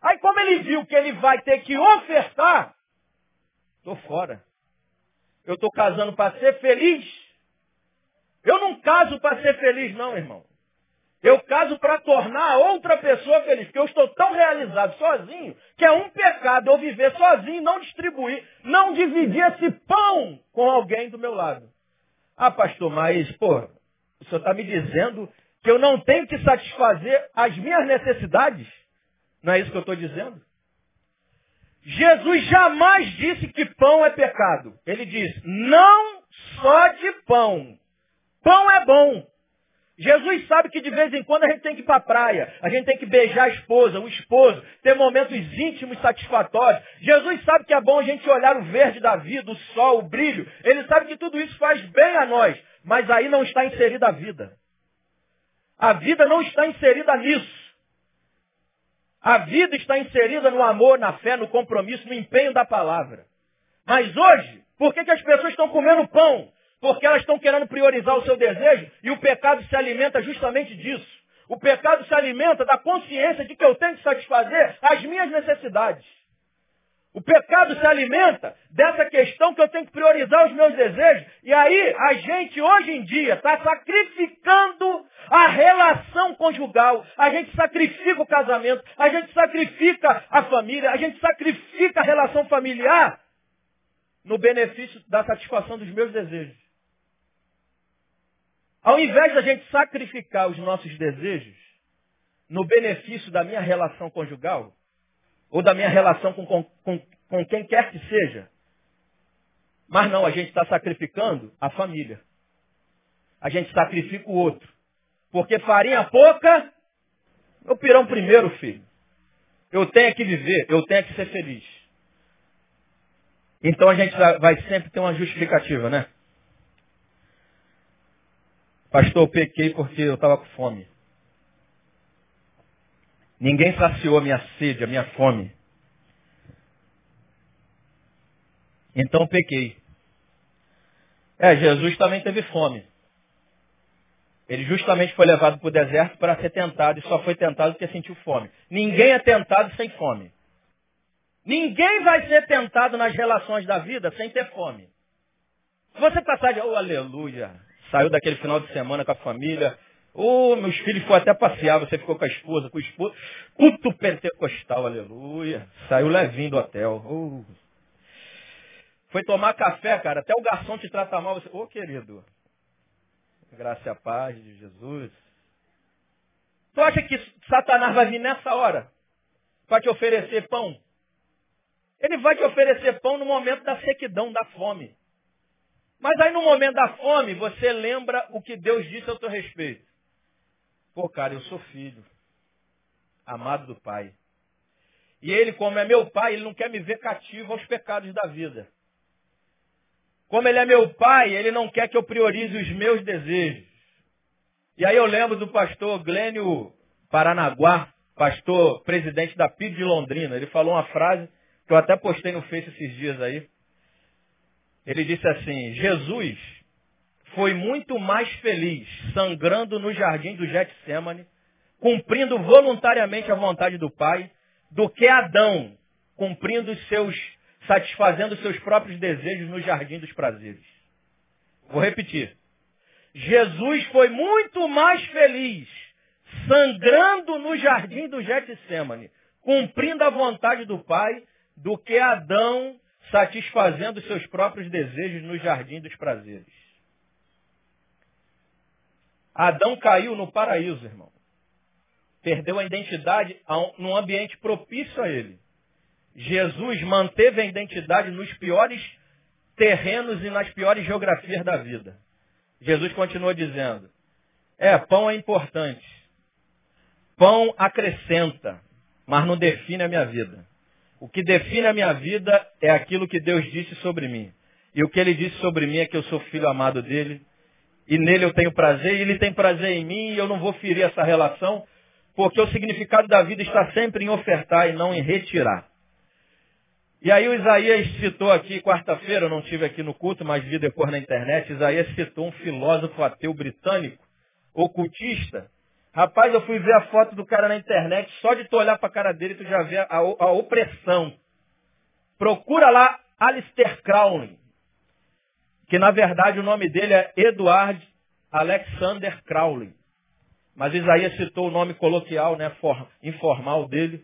Aí como ele viu que ele vai ter que ofertar, estou fora. Eu estou casando para ser feliz. Eu não caso para ser feliz, não, irmão. Eu caso para tornar outra pessoa feliz, porque eu estou tão realizado sozinho que é um pecado eu viver sozinho, não distribuir, não dividir esse pão com alguém do meu lado. Ah, pastor, mas, pô, o senhor está me dizendo que eu não tenho que satisfazer as minhas necessidades? Não é isso que eu estou dizendo? Jesus jamais disse que pão é pecado. Ele diz, não só de pão. Pão é bom. Jesus sabe que de vez em quando a gente tem que ir para a praia, a gente tem que beijar a esposa, o esposo, ter momentos íntimos satisfatórios. Jesus sabe que é bom a gente olhar o verde da vida, o sol, o brilho. Ele sabe que tudo isso faz bem a nós, mas aí não está inserida a vida. A vida não está inserida nisso. A vida está inserida no amor, na fé, no compromisso, no empenho da palavra. Mas hoje, por que, que as pessoas estão comendo pão? Porque elas estão querendo priorizar o seu desejo e o pecado se alimenta justamente disso. O pecado se alimenta da consciência de que eu tenho que satisfazer as minhas necessidades. O pecado se alimenta dessa questão que eu tenho que priorizar os meus desejos. E aí, a gente hoje em dia está sacrificando a relação conjugal. A gente sacrifica o casamento. A gente sacrifica a família. A gente sacrifica a relação familiar no benefício da satisfação dos meus desejos. Ao invés da gente sacrificar os nossos desejos no benefício da minha relação conjugal, ou da minha relação com, com, com, com quem quer que seja. Mas não, a gente está sacrificando a família. A gente sacrifica o outro. Porque farinha pouca, o pirão primeiro, filho. Eu tenho que viver, eu tenho que ser feliz. Então a gente vai sempre ter uma justificativa, né? Pastor, eu pequei porque eu estava com fome. Ninguém saciou a minha sede, a minha fome. Então pequei. É, Jesus também teve fome. Ele justamente foi levado para o deserto para ser tentado e só foi tentado porque sentiu fome. Ninguém é tentado sem fome. Ninguém vai ser tentado nas relações da vida sem ter fome. Se você passar de, oh, aleluia, saiu daquele final de semana com a família, oh, meus filhos foram até passear, você ficou com a esposa, com o esposo, culto pentecostal, aleluia, saiu levinho do hotel. Oh. Foi tomar café, cara, até o garçom te trata mal, você, ô oh, querido, graça e a paz de Jesus. Tu acha que Satanás vai vir nessa hora para te oferecer pão? Ele vai te oferecer pão no momento da sequidão, da fome. Mas aí no momento da fome, você lembra o que Deus disse ao teu respeito. Pô, cara, eu sou filho, amado do Pai. E ele, como é meu pai, ele não quer me ver cativo aos pecados da vida. Como ele é meu pai, ele não quer que eu priorize os meus desejos. E aí eu lembro do pastor Glênio Paranaguá, pastor presidente da PIB de Londrina. Ele falou uma frase que eu até postei no Face esses dias aí. Ele disse assim, Jesus foi muito mais feliz sangrando no jardim do Getsemane, cumprindo voluntariamente a vontade do Pai, do que Adão cumprindo seus, satisfazendo seus próprios desejos no jardim dos prazeres. Vou repetir. Jesus foi muito mais feliz sangrando no jardim do Getsemane, cumprindo a vontade do Pai, do que Adão satisfazendo seus próprios desejos no jardim dos prazeres. Adão caiu no paraíso, irmão. Perdeu a identidade num ambiente propício a ele. Jesus manteve a identidade nos piores terrenos e nas piores geografias da vida. Jesus continua dizendo: É, pão é importante. Pão acrescenta, mas não define a minha vida. O que define a minha vida é aquilo que Deus disse sobre mim. E o que ele disse sobre mim é que eu sou filho amado dele. E nele eu tenho prazer, e ele tem prazer em mim, e eu não vou ferir essa relação, porque o significado da vida está sempre em ofertar e não em retirar. E aí o Isaías citou aqui, quarta-feira, eu não tive aqui no culto, mas vi depois na internet, Isaías citou um filósofo ateu britânico, ocultista, Rapaz, eu fui ver a foto do cara na internet, só de tu olhar para a cara dele, tu já vê a, a opressão. Procura lá Alistair Crowley, que na verdade o nome dele é Edward Alexander Crowley. Mas Isaías citou o nome coloquial, né, for, informal dele,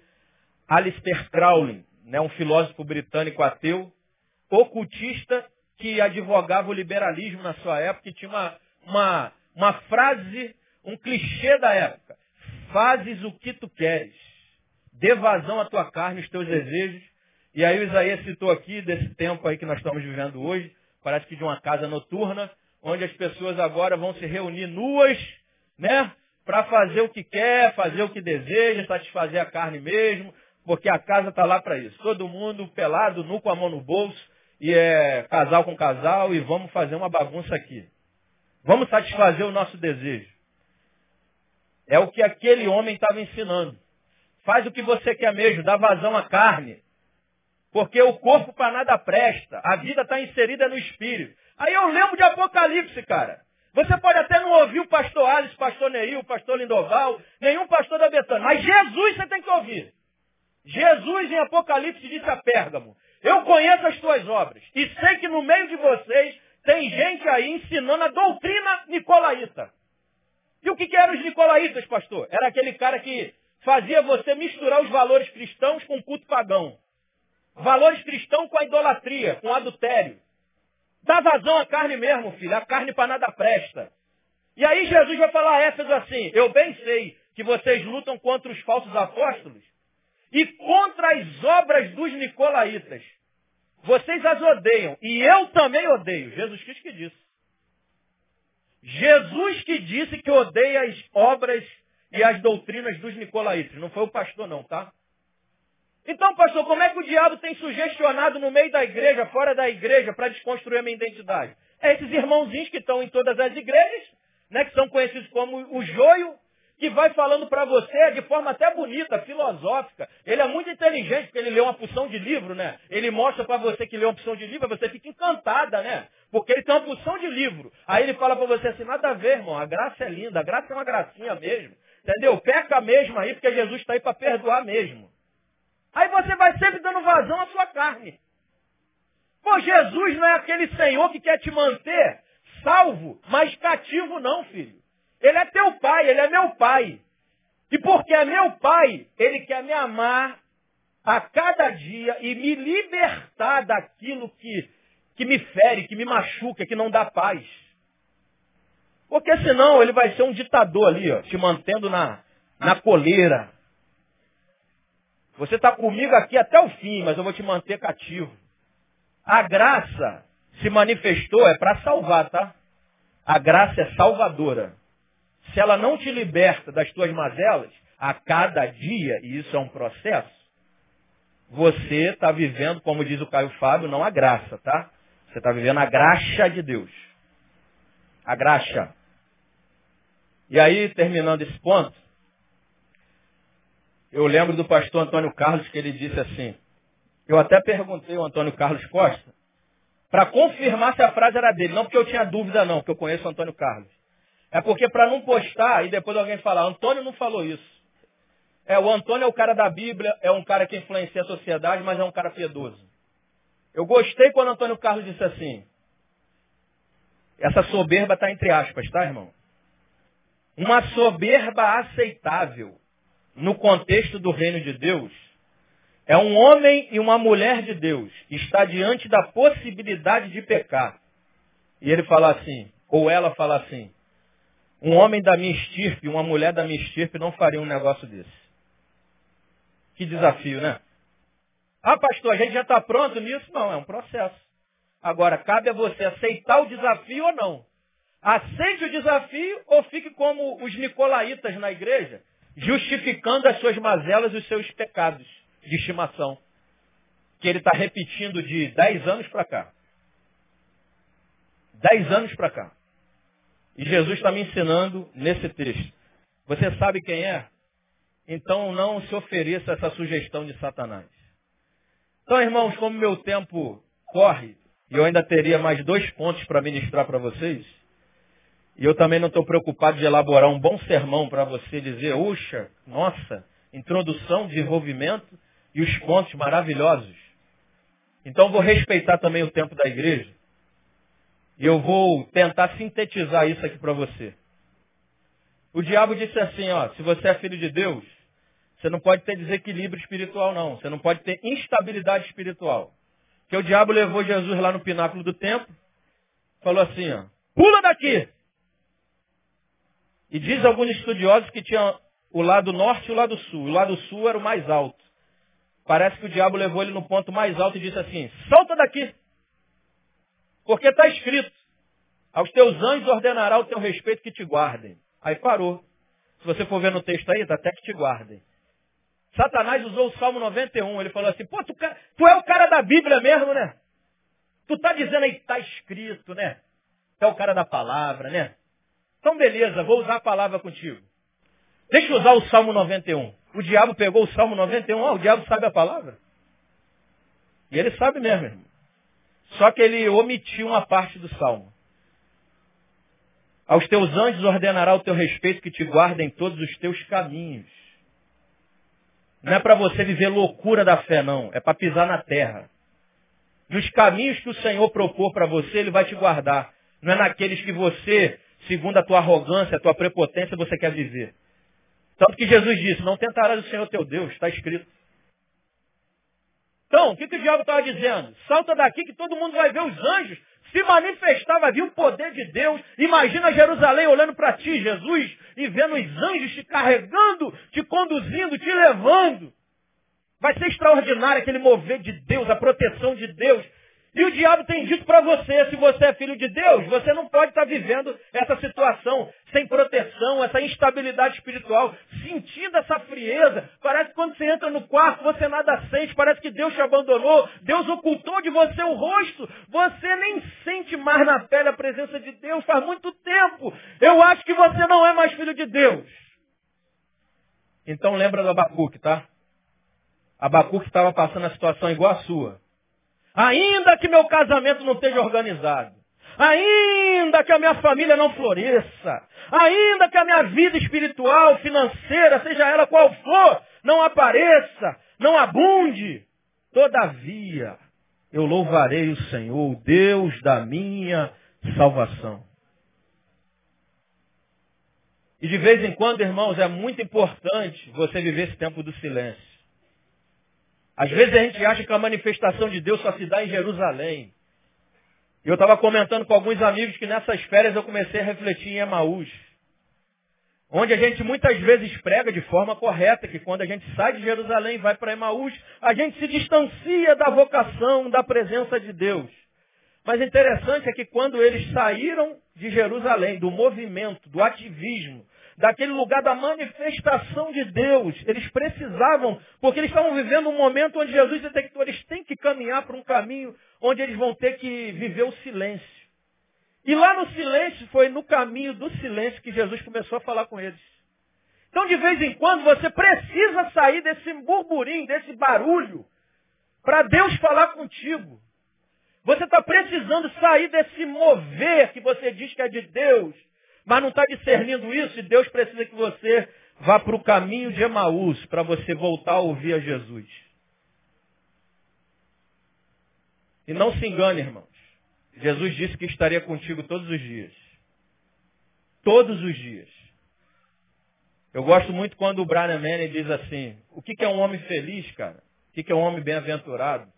Alistair Crowley, né, um filósofo britânico ateu, ocultista que advogava o liberalismo na sua época e tinha uma, uma, uma frase um clichê da época. Fazes o que tu queres. Dê vazão à tua carne, os teus desejos. E aí o Isaías citou aqui, desse tempo aí que nós estamos vivendo hoje, parece que de uma casa noturna, onde as pessoas agora vão se reunir nuas, né? Para fazer o que quer, fazer o que deseja, satisfazer a carne mesmo, porque a casa está lá para isso. Todo mundo pelado, nu com a mão no bolso, e é casal com casal, e vamos fazer uma bagunça aqui. Vamos satisfazer o nosso desejo. É o que aquele homem estava ensinando. Faz o que você quer mesmo, dá vazão à carne. Porque o corpo para nada presta. A vida está inserida no espírito. Aí eu lembro de Apocalipse, cara. Você pode até não ouvir o pastor Alice, o pastor Neil, o pastor Lindoval, nenhum pastor da Betânia. Mas Jesus você tem que ouvir. Jesus em Apocalipse disse a Pérgamo, eu conheço as tuas obras e sei que no meio de vocês tem gente aí ensinando a doutrina nicolaíta. E o que, que eram os nicolaítas, pastor? Era aquele cara que fazia você misturar os valores cristãos com o culto pagão. Valores cristãos com a idolatria, com o adultério. Dá vazão à carne mesmo, filho. A carne para nada presta. E aí Jesus vai falar a Éfeso assim, eu bem sei que vocês lutam contra os falsos apóstolos e contra as obras dos nicolaítas. Vocês as odeiam. E eu também odeio. Jesus Cristo que disse. Jesus que disse que odeia as obras e as doutrinas dos nicolaítas. Não foi o pastor não, tá? Então, pastor, como é que o diabo tem sugestionado no meio da igreja, fora da igreja, para desconstruir a minha identidade? É esses irmãozinhos que estão em todas as igrejas, né, que são conhecidos como o joio, que vai falando para você de forma até bonita, filosófica. Ele é muito inteligente, porque ele lê uma porção de livro, né? Ele mostra para você que lê uma porção de livro, você fica encantada, né? Porque ele tem uma porção de livro. Aí ele fala para você assim, nada a ver, irmão, a graça é linda, a graça é uma gracinha mesmo. Entendeu? Peca mesmo aí, porque Jesus está aí para perdoar mesmo. Aí você vai sempre dando vazão à sua carne. Pô, Jesus não é aquele Senhor que quer te manter salvo, mas cativo não, filho. Ele é teu pai, ele é meu pai. E porque é meu pai, ele quer me amar a cada dia e me libertar daquilo que, que me fere, que me machuca, que não dá paz. Porque senão ele vai ser um ditador ali, ó, te mantendo na, na coleira. Você está comigo aqui até o fim, mas eu vou te manter cativo. A graça se manifestou é para salvar, tá? A graça é salvadora. Se ela não te liberta das tuas mazelas, a cada dia, e isso é um processo, você está vivendo, como diz o Caio Fábio, não a graça, tá? Você está vivendo a graxa de Deus. A graxa. E aí, terminando esse ponto, eu lembro do pastor Antônio Carlos que ele disse assim, eu até perguntei ao Antônio Carlos Costa, para confirmar se a frase era dele, não porque eu tinha dúvida não, porque eu conheço o Antônio Carlos. É porque para não postar e depois alguém falar, Antônio não falou isso. É, o Antônio é o cara da Bíblia, é um cara que influencia a sociedade, mas é um cara piedoso. Eu gostei quando o Antônio Carlos disse assim, essa soberba está entre aspas, tá, irmão? Uma soberba aceitável no contexto do reino de Deus é um homem e uma mulher de Deus que está diante da possibilidade de pecar. E ele fala assim, ou ela fala assim, um homem da minha estirpe, uma mulher da minha estirpe não faria um negócio desse. Que desafio, né? Ah, pastor, a gente já está pronto nisso? Não, é um processo. Agora, cabe a você aceitar o desafio ou não. Aceite o desafio ou fique como os nicolaítas na igreja, justificando as suas mazelas e os seus pecados de estimação. Que ele está repetindo de 10 anos para cá. 10 anos para cá. E Jesus está me ensinando nesse texto. Você sabe quem é? Então não se ofereça essa sugestão de Satanás. Então, irmãos, como meu tempo corre, e eu ainda teria mais dois pontos para ministrar para vocês, e eu também não estou preocupado de elaborar um bom sermão para você dizer, uxa, nossa, introdução, desenvolvimento e os pontos maravilhosos. Então vou respeitar também o tempo da igreja. E eu vou tentar sintetizar isso aqui para você. O diabo disse assim, ó, se você é filho de Deus, você não pode ter desequilíbrio espiritual, não. Você não pode ter instabilidade espiritual. Porque o diabo levou Jesus lá no pináculo do templo, falou assim, ó, pula daqui! E diz alguns estudiosos que tinha o lado norte e o lado sul. O lado sul era o mais alto. Parece que o diabo levou ele no ponto mais alto e disse assim, solta daqui! Porque está escrito, aos teus anjos ordenará o teu respeito que te guardem. Aí parou. Se você for ver no texto aí, até que te guardem. Satanás usou o Salmo 91. Ele falou assim, pô, tu, tu é o cara da Bíblia mesmo, né? Tu está dizendo aí, está escrito, né? Tu é o cara da palavra, né? Então beleza, vou usar a palavra contigo. Deixa eu usar o Salmo 91. O diabo pegou o Salmo 91, ah, o diabo sabe a palavra. E ele sabe mesmo, irmão. Só que ele omitiu uma parte do salmo. Aos teus anjos ordenará o teu respeito que te guardem todos os teus caminhos. Não é para você viver loucura da fé, não. É para pisar na terra. Nos caminhos que o Senhor propor para você, Ele vai te guardar. Não é naqueles que você, segundo a tua arrogância, a tua prepotência, você quer viver. Tanto que Jesus disse, não tentarás o Senhor teu Deus, está escrito. Então, o que, que o diabo estava dizendo? Salta daqui que todo mundo vai ver os anjos se manifestar, vai vir o poder de Deus. Imagina Jerusalém olhando para ti, Jesus, e vendo os anjos te carregando, te conduzindo, te levando. Vai ser extraordinário aquele mover de Deus, a proteção de Deus. E o diabo tem dito para você, se você é filho de Deus, você não pode estar tá vivendo essa situação sem proteção, essa instabilidade espiritual, sentindo essa frieza. Parece que quando você entra no quarto, você nada sente, parece que Deus te abandonou, Deus ocultou de você o rosto, você nem sente mais na pele a presença de Deus faz muito tempo. Eu acho que você não é mais filho de Deus. Então lembra do Abacuque, tá? Abacuque estava passando a situação igual a sua. Ainda que meu casamento não esteja organizado. Ainda que a minha família não floresça. Ainda que a minha vida espiritual, financeira, seja ela qual for, não apareça, não abunde. Todavia, eu louvarei o Senhor, o Deus da minha salvação. E de vez em quando, irmãos, é muito importante você viver esse tempo do silêncio. Às vezes a gente acha que a manifestação de Deus só se dá em Jerusalém. E eu estava comentando com alguns amigos que nessas férias eu comecei a refletir em Emaús. Onde a gente muitas vezes prega de forma correta, que quando a gente sai de Jerusalém e vai para Emaús, a gente se distancia da vocação, da presença de Deus. Mas interessante é que quando eles saíram de Jerusalém, do movimento, do ativismo, daquele lugar da manifestação de Deus, eles precisavam, porque eles estavam vivendo um momento onde Jesus detectou, eles têm que caminhar para um caminho onde eles vão ter que viver o silêncio. E lá no silêncio, foi no caminho do silêncio que Jesus começou a falar com eles. Então, de vez em quando, você precisa sair desse burburinho, desse barulho, para Deus falar contigo. Você está precisando sair desse mover que você diz que é de Deus, mas não está discernindo isso, e Deus precisa que você vá para o caminho de Emaús, para você voltar a ouvir a Jesus. E não se engane, irmãos. Jesus disse que estaria contigo todos os dias. Todos os dias. Eu gosto muito quando o Brian Manning diz assim, o que é um homem feliz, cara? O que é um homem bem-aventurado?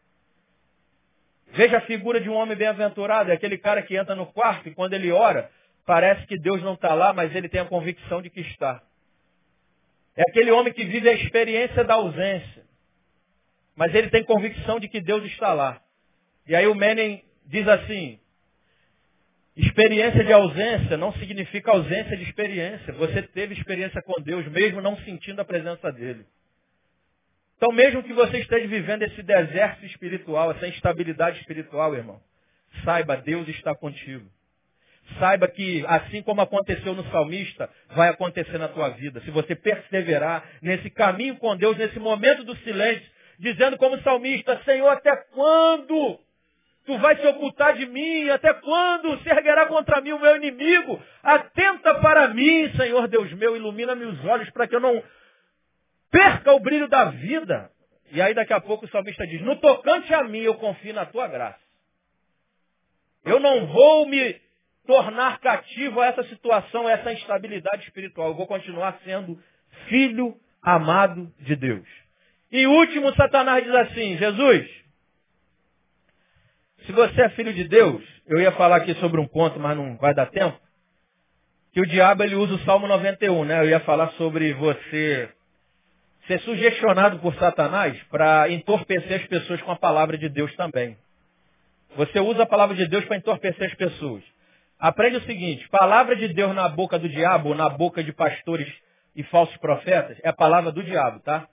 Veja a figura de um homem bem-aventurado, é aquele cara que entra no quarto e quando ele ora, parece que Deus não está lá, mas ele tem a convicção de que está. É aquele homem que vive a experiência da ausência, mas ele tem convicção de que Deus está lá. E aí o Menem diz assim, experiência de ausência não significa ausência de experiência. Você teve experiência com Deus, mesmo não sentindo a presença dele. Então, mesmo que você esteja vivendo esse deserto espiritual, essa instabilidade espiritual, irmão, saiba, Deus está contigo. Saiba que, assim como aconteceu no salmista, vai acontecer na tua vida. Se você perseverar nesse caminho com Deus, nesse momento do silêncio, dizendo como salmista, Senhor, até quando tu vais se ocultar de mim? Até quando se erguerá contra mim o meu inimigo? Atenta para mim, Senhor Deus meu, ilumina-me os olhos para que eu não perca o brilho da vida. E aí daqui a pouco o salmista diz, no tocante a mim eu confio na tua graça. Eu não vou me tornar cativo a essa situação, a essa instabilidade espiritual. Eu vou continuar sendo filho amado de Deus. E último, Satanás diz assim, Jesus, se você é filho de Deus, eu ia falar aqui sobre um ponto, mas não vai dar tempo, que o diabo ele usa o Salmo 91, né? Eu ia falar sobre você ser sugestionado por Satanás para entorpecer as pessoas com a palavra de Deus também. Você usa a palavra de Deus para entorpecer as pessoas. Aprende o seguinte, palavra de Deus na boca do diabo, na boca de pastores e falsos profetas, é a palavra do diabo, tá?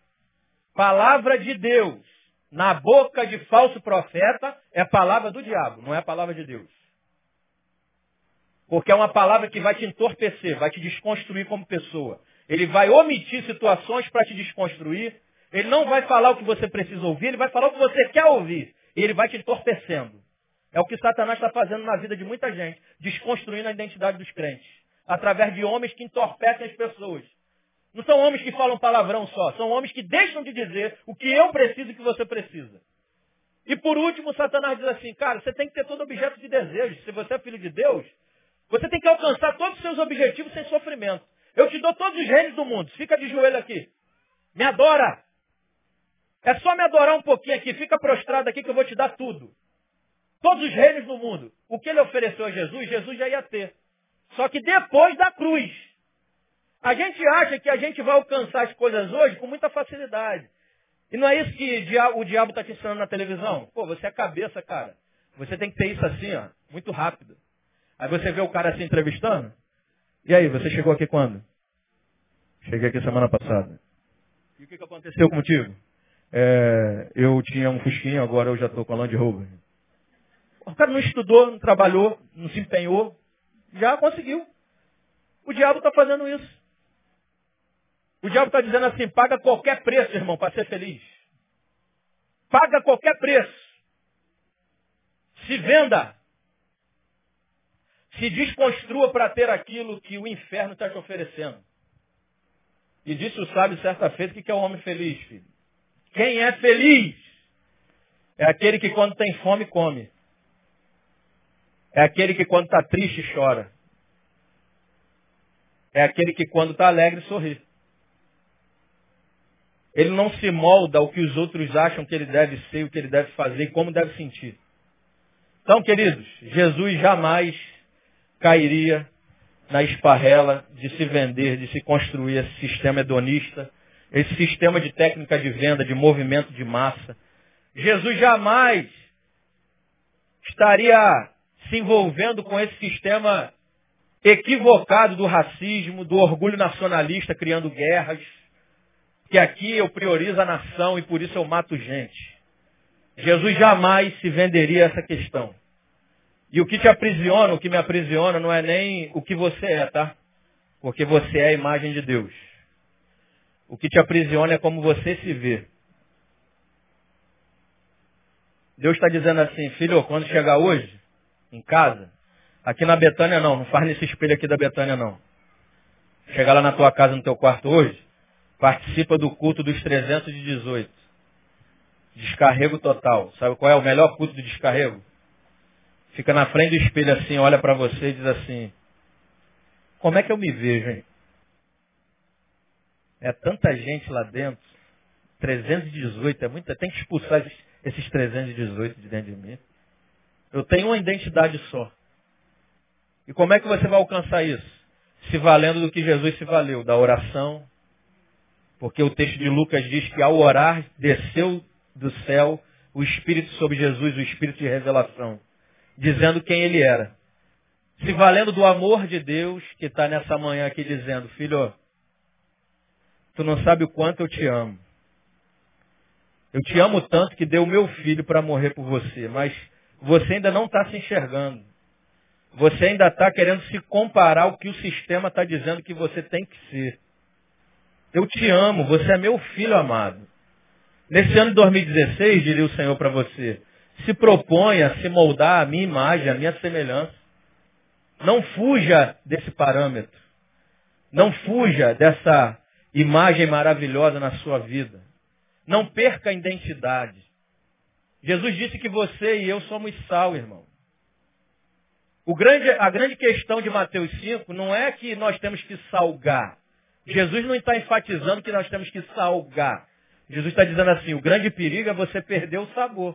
Palavra de Deus na boca de falso profeta é a palavra do diabo, não é a palavra de Deus. Porque é uma palavra que vai te entorpecer, vai te desconstruir como pessoa. Ele vai omitir situações para te desconstruir. Ele não vai falar o que você precisa ouvir, ele vai falar o que você quer ouvir. E ele vai te entorpecendo. É o que Satanás está fazendo na vida de muita gente, desconstruindo a identidade dos crentes. Através de homens que entorpecem as pessoas. Não são homens que falam palavrão só, são homens que deixam de dizer o que eu preciso e o que você precisa. E por último, Satanás diz assim, cara, você tem que ter todo objeto de desejo. Se você é filho de Deus, você tem que alcançar todos os seus objetivos sem sofrimento. Eu te dou todos os reinos do mundo. Fica de joelho aqui. Me adora. É só me adorar um pouquinho aqui. Fica prostrado aqui que eu vou te dar tudo. Todos os reinos do mundo. O que ele ofereceu a Jesus, Jesus já ia ter. Só que depois da cruz. A gente acha que a gente vai alcançar as coisas hoje com muita facilidade. E não é isso que o diabo está te ensinando na televisão? Pô, você é cabeça, cara. Você tem que ter isso assim, ó, muito rápido. Aí você vê o cara se entrevistando. E aí, você chegou aqui quando? Cheguei aqui semana passada. E o que, que aconteceu contigo? É, eu tinha um Fusquinha, agora eu já estou com a Land Rover. O cara não estudou, não trabalhou, não se empenhou, já conseguiu. O diabo está fazendo isso. O diabo está dizendo assim, paga qualquer preço, irmão, para ser feliz. Paga qualquer preço. Se venda. Se desconstrua para ter aquilo que o inferno está te oferecendo. E disse o sábio certa feita que é o homem feliz, filho. Quem é feliz? É aquele que quando tem fome, come. É aquele que quando está triste, chora. É aquele que quando está alegre, sorri. Ele não se molda ao que os outros acham que ele deve ser, o que ele deve fazer e como deve sentir. Então, queridos, Jesus jamais cairia na esparrela de se vender, de se construir esse sistema hedonista, esse sistema de técnica de venda, de movimento de massa. Jesus jamais estaria se envolvendo com esse sistema equivocado do racismo, do orgulho nacionalista, criando guerras, que aqui eu priorizo a nação e por isso eu mato gente. Jesus jamais se venderia essa questão. E o que te aprisiona, o que me aprisiona, não é nem o que você é, tá? Porque você é a imagem de Deus. O que te aprisiona é como você se vê. Deus está dizendo assim, filho, quando chegar hoje, em casa, aqui na Betânia não, não faz nesse espelho aqui da Betânia não. Chegar lá na tua casa, no teu quarto hoje, participa do culto dos 318. Descarrego total. Sabe qual é o melhor culto de descarrego? Fica na frente do espelho assim, olha para você e diz assim, como é que eu me vejo, hein? É tanta gente lá dentro. 318 é muita. Tem que expulsar esses 318 de dentro de mim. Eu tenho uma identidade só. E como é que você vai alcançar isso? Se valendo do que Jesus se valeu, da oração. Porque o texto de Lucas diz que ao orar, desceu do céu o Espírito sobre Jesus, o Espírito de revelação dizendo quem ele era. Se valendo do amor de Deus que está nessa manhã aqui dizendo, filho, tu não sabe o quanto eu te amo. Eu te amo tanto que dei o meu filho para morrer por você, mas você ainda não está se enxergando. Você ainda está querendo se comparar ao que o sistema está dizendo que você tem que ser. Eu te amo, você é meu filho amado. Nesse ano de 2016, diria o Senhor para você, se propõe a se moldar a minha imagem, a minha semelhança. Não fuja desse parâmetro. Não fuja dessa imagem maravilhosa na sua vida. Não perca a identidade. Jesus disse que você e eu somos sal, irmão. Grande, a grande questão de Mateus 5 não é que nós temos que salgar. Jesus não está enfatizando que nós temos que salgar. Jesus está dizendo assim, o grande perigo é você perder o sabor.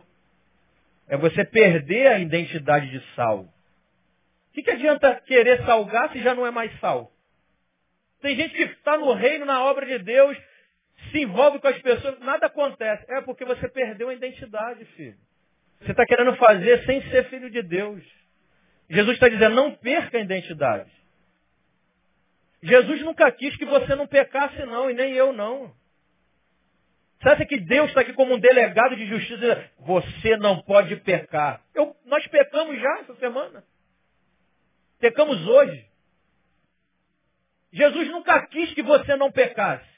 É você perder a identidade de sal. O que, que adianta querer salgar se já não é mais sal? Tem gente que está no reino, na obra de Deus, se envolve com as pessoas, nada acontece. É porque você perdeu a identidade, filho. Você está querendo fazer sem ser filho de Deus. Jesus está dizendo, não perca a identidade. Jesus nunca quis que você não pecasse, não, e nem eu não. Acha que Deus está aqui como um delegado de justiça? Você não pode pecar. Eu, nós pecamos já essa semana. Pecamos hoje. Jesus nunca quis que você não pecasse.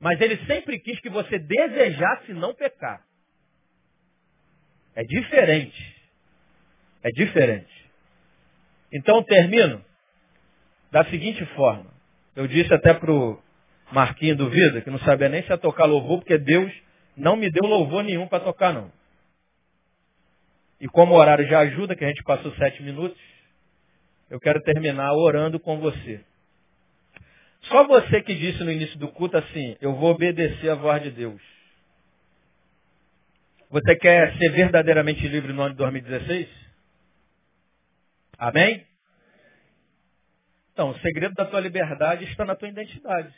Mas ele sempre quis que você desejasse não pecar. É diferente. É diferente. Então termino da seguinte forma. Eu disse até para o Marquinho do Vida, que não sabia nem se ia tocar louvor, porque Deus não me deu louvor nenhum para tocar, não. E como o horário já ajuda, que a gente passou sete minutos, eu quero terminar orando com você. Só você que disse no início do culto assim, eu vou obedecer a voz de Deus. Você quer ser verdadeiramente livre no ano de 2016? Amém? Então, o segredo da tua liberdade está na tua identidade.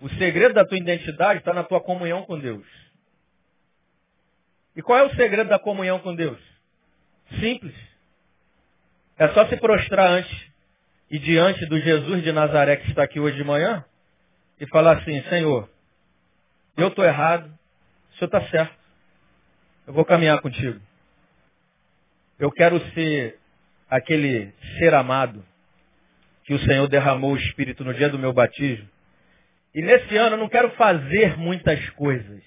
O segredo da tua identidade está na tua comunhão com Deus. E qual é o segredo da comunhão com Deus? Simples. É só se prostrar antes e diante do Jesus de Nazaré que está aqui hoje de manhã e falar assim, Senhor, eu estou errado, o Senhor está certo. Eu vou caminhar contigo. Eu quero ser aquele ser amado que o Senhor derramou o Espírito no dia do meu batismo E nesse ano eu não quero fazer muitas coisas.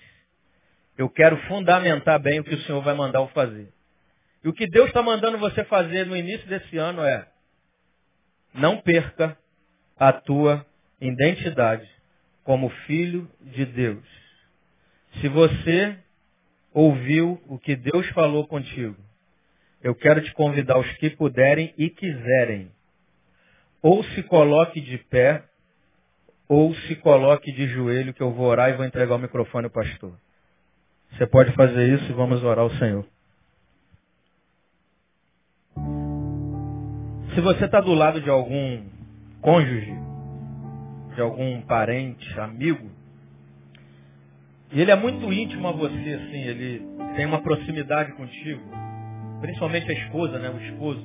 Eu quero fundamentar bem o que o Senhor vai mandar eu fazer. E o que Deus está mandando você fazer no início desse ano é não perca a tua identidade como filho de Deus. Se você ouviu o que Deus falou contigo, eu quero te convidar os que puderem e quiserem, ou se coloque de pé, ou se coloque de joelho, que eu vou orar e vou entregar o microfone ao pastor. Você pode fazer isso e vamos orar ao Senhor. Se você está do lado de algum cônjuge, de algum parente, amigo, e ele é muito íntimo a você, assim, ele tem uma proximidade contigo, principalmente a esposa, né? O esposo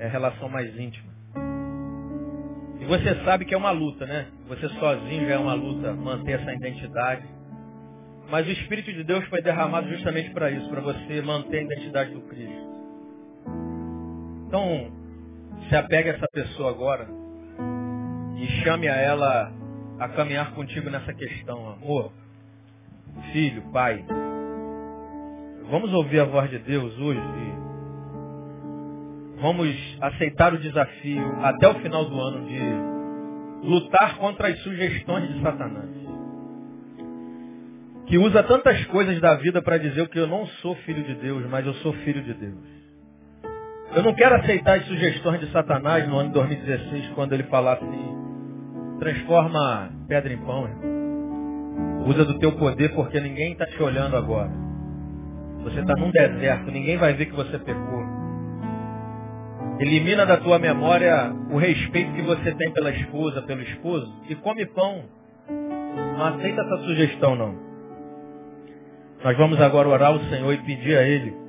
é a relação mais íntima. E você sabe que é uma luta, né? Você sozinho já é uma luta manter essa identidade. Mas o Espírito de Deus foi derramado justamente para isso, para você manter a identidade do Cristo. Então, se apegue a essa pessoa agora e chame a ela a caminhar contigo nessa questão, amor, filho, pai. Vamos ouvir a voz de Deus hoje e vamos aceitar o desafio até o final do ano de lutar contra as sugestões de Satanás. Que usa tantas coisas da vida para dizer que eu não sou filho de Deus, mas eu sou filho de Deus. Eu não quero aceitar as sugestões de Satanás no ano de 2016, quando ele falar assim, transforma pedra em pão. Usa do teu poder porque ninguém está te olhando agora. Você está num deserto, ninguém vai ver que você pecou. Elimina da tua memória o respeito que você tem pela esposa, pelo esposo, e come pão. Não aceita essa sugestão, não. Nós vamos agora orar ao Senhor e pedir a Ele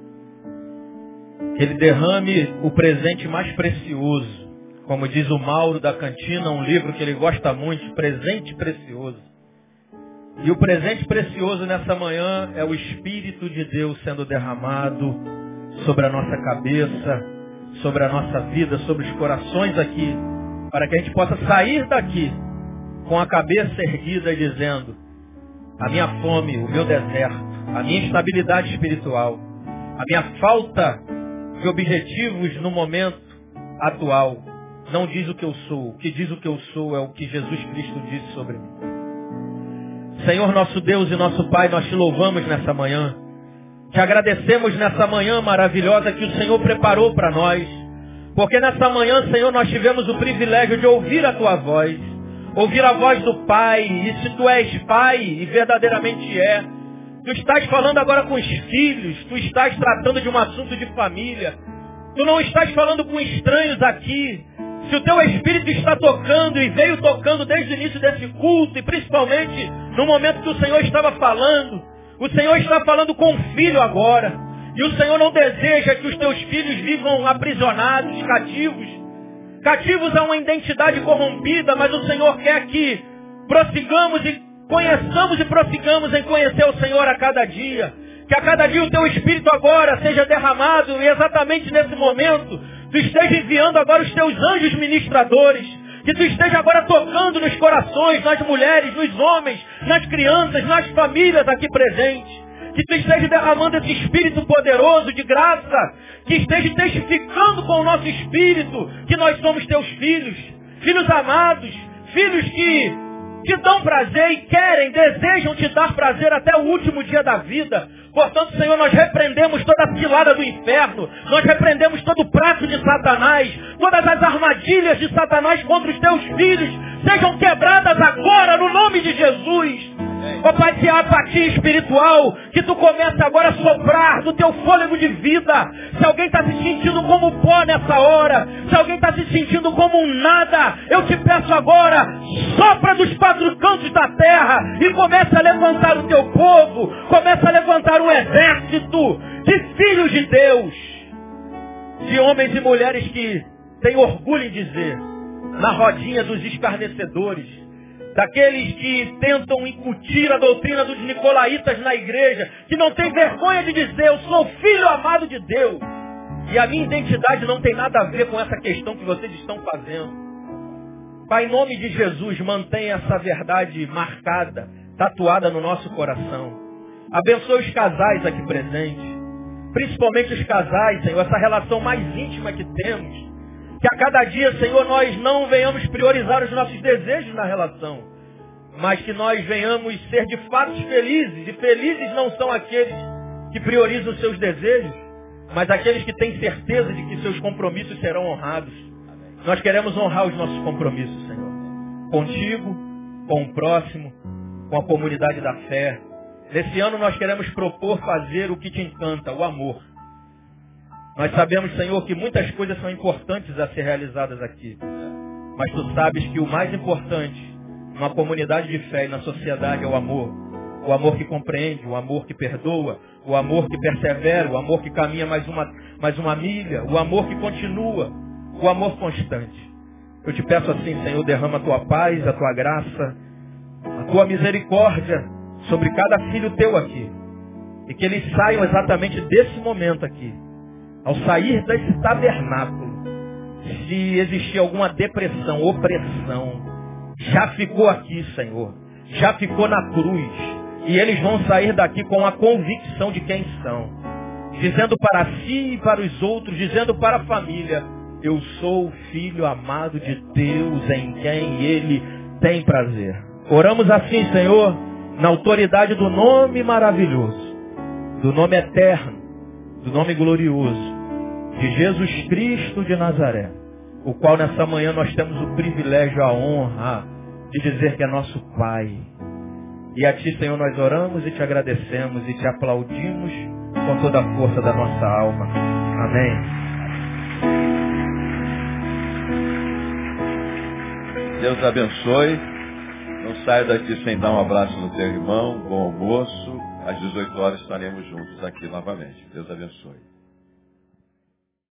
que ele derrame o presente mais precioso. Como diz o Mauro da Cantina, um livro que ele gosta muito, Presente Precioso. E o presente precioso nessa manhã é o Espírito de Deus sendo derramado sobre a nossa cabeça, sobre a nossa vida, sobre os corações aqui, para que a gente possa sair daqui com a cabeça erguida dizendo, a minha fome, o meu deserto, a minha instabilidade espiritual, a minha falta de objetivos no momento atual. Não diz o que eu sou. O que diz o que eu sou é o que Jesus Cristo disse sobre mim. Senhor nosso Deus e nosso Pai, nós te louvamos nessa manhã. Te agradecemos nessa manhã maravilhosa que o Senhor preparou para nós. Porque nessa manhã, Senhor, nós tivemos o privilégio de ouvir a tua voz. Ouvir a voz do Pai. E se tu és Pai, e verdadeiramente é, Tu estás falando agora com os filhos, tu estás tratando de um assunto de família. Tu não estás falando com estranhos aqui. Se o teu espírito está tocando e veio tocando desde o início desse culto, e principalmente no momento que o Senhor estava falando, o Senhor está falando com o filho agora. E o Senhor não deseja que os teus filhos vivam aprisionados, cativos. Cativos a uma identidade corrompida, mas o Senhor quer que prossigamos e Conheçamos e prossigamos em conhecer o Senhor a cada dia. Que a cada dia o teu Espírito agora seja derramado e exatamente nesse momento tu esteja enviando agora os teus anjos ministradores. Que tu esteja agora tocando nos corações, nas mulheres, nos homens, nas crianças, nas famílias aqui presentes. Que tu esteja derramando esse Espírito poderoso de graça. Que esteja testificando com o nosso Espírito que nós somos teus filhos. Filhos amados. Filhos que te dão prazer e querem, desejam te dar prazer até o último dia da vida. Portanto, Senhor, nós repreendemos toda a cilada do inferno, nós repreendemos todo o prato de Satanás, todas as armadilhas de Satanás contra os teus filhos, sejam quebradas agora no nome de Jesus. Ó Pai, que a apatia espiritual, que tu comece agora a soprar do teu fôlego de vida. Se alguém está se sentindo como pó nessa hora, se alguém está se sentindo como um nada, eu te peço agora, sopra dos quatro cantos da terra e comece a levantar o teu povo, comece a levantar um exército de filhos de Deus, de homens e mulheres que têm orgulho em dizer, na rodinha dos escarnecedores, daqueles que tentam incutir a doutrina dos nicolaítas na igreja, que não tem vergonha de dizer, eu sou filho amado de Deus. E a minha identidade não tem nada a ver com essa questão que vocês estão fazendo. Pai, em nome de Jesus, mantenha essa verdade marcada, tatuada no nosso coração. Abençoe os casais aqui presentes. Principalmente os casais, Senhor, essa relação mais íntima que temos. Que a cada dia, Senhor, nós não venhamos priorizar os nossos desejos na relação. Mas que nós venhamos ser de fato felizes. E felizes não são aqueles que priorizam os seus desejos, mas aqueles que têm certeza de que seus compromissos serão honrados. Nós queremos honrar os nossos compromissos, Senhor. Contigo, com o próximo, com a comunidade da fé. Nesse ano nós queremos propor fazer o que te encanta, o amor. Nós sabemos, Senhor, que muitas coisas são importantes a ser realizadas aqui. Mas tu sabes que o mais importante numa comunidade de fé e na sociedade é o amor. O amor que compreende, o amor que perdoa, o amor que persevera, o amor que caminha mais uma, mais uma milha, o amor que continua, o amor constante. Eu te peço assim, Senhor, derrama a tua paz, a tua graça, a tua misericórdia sobre cada filho teu aqui. E que eles saiam exatamente desse momento aqui. Ao sair desse tabernáculo, se existir alguma depressão, opressão, já ficou aqui, Senhor. Já ficou na cruz. E eles vão sair daqui com a convicção de quem são. Dizendo para si e para os outros, dizendo para a família, eu sou o filho amado de Deus em quem Ele tem prazer. Oramos assim, Senhor, na autoridade do nome maravilhoso, do nome eterno, do nome glorioso, de Jesus Cristo de Nazaré, o qual nessa manhã nós temos o privilégio, a honra de dizer que é nosso Pai. E a Ti, Senhor, nós oramos e te agradecemos e te aplaudimos com toda a força da nossa alma. Amém. Deus abençoe. Não saia daqui sem dar um abraço no teu irmão. Bom almoço. Às 18 horas estaremos juntos aqui novamente. Deus abençoe.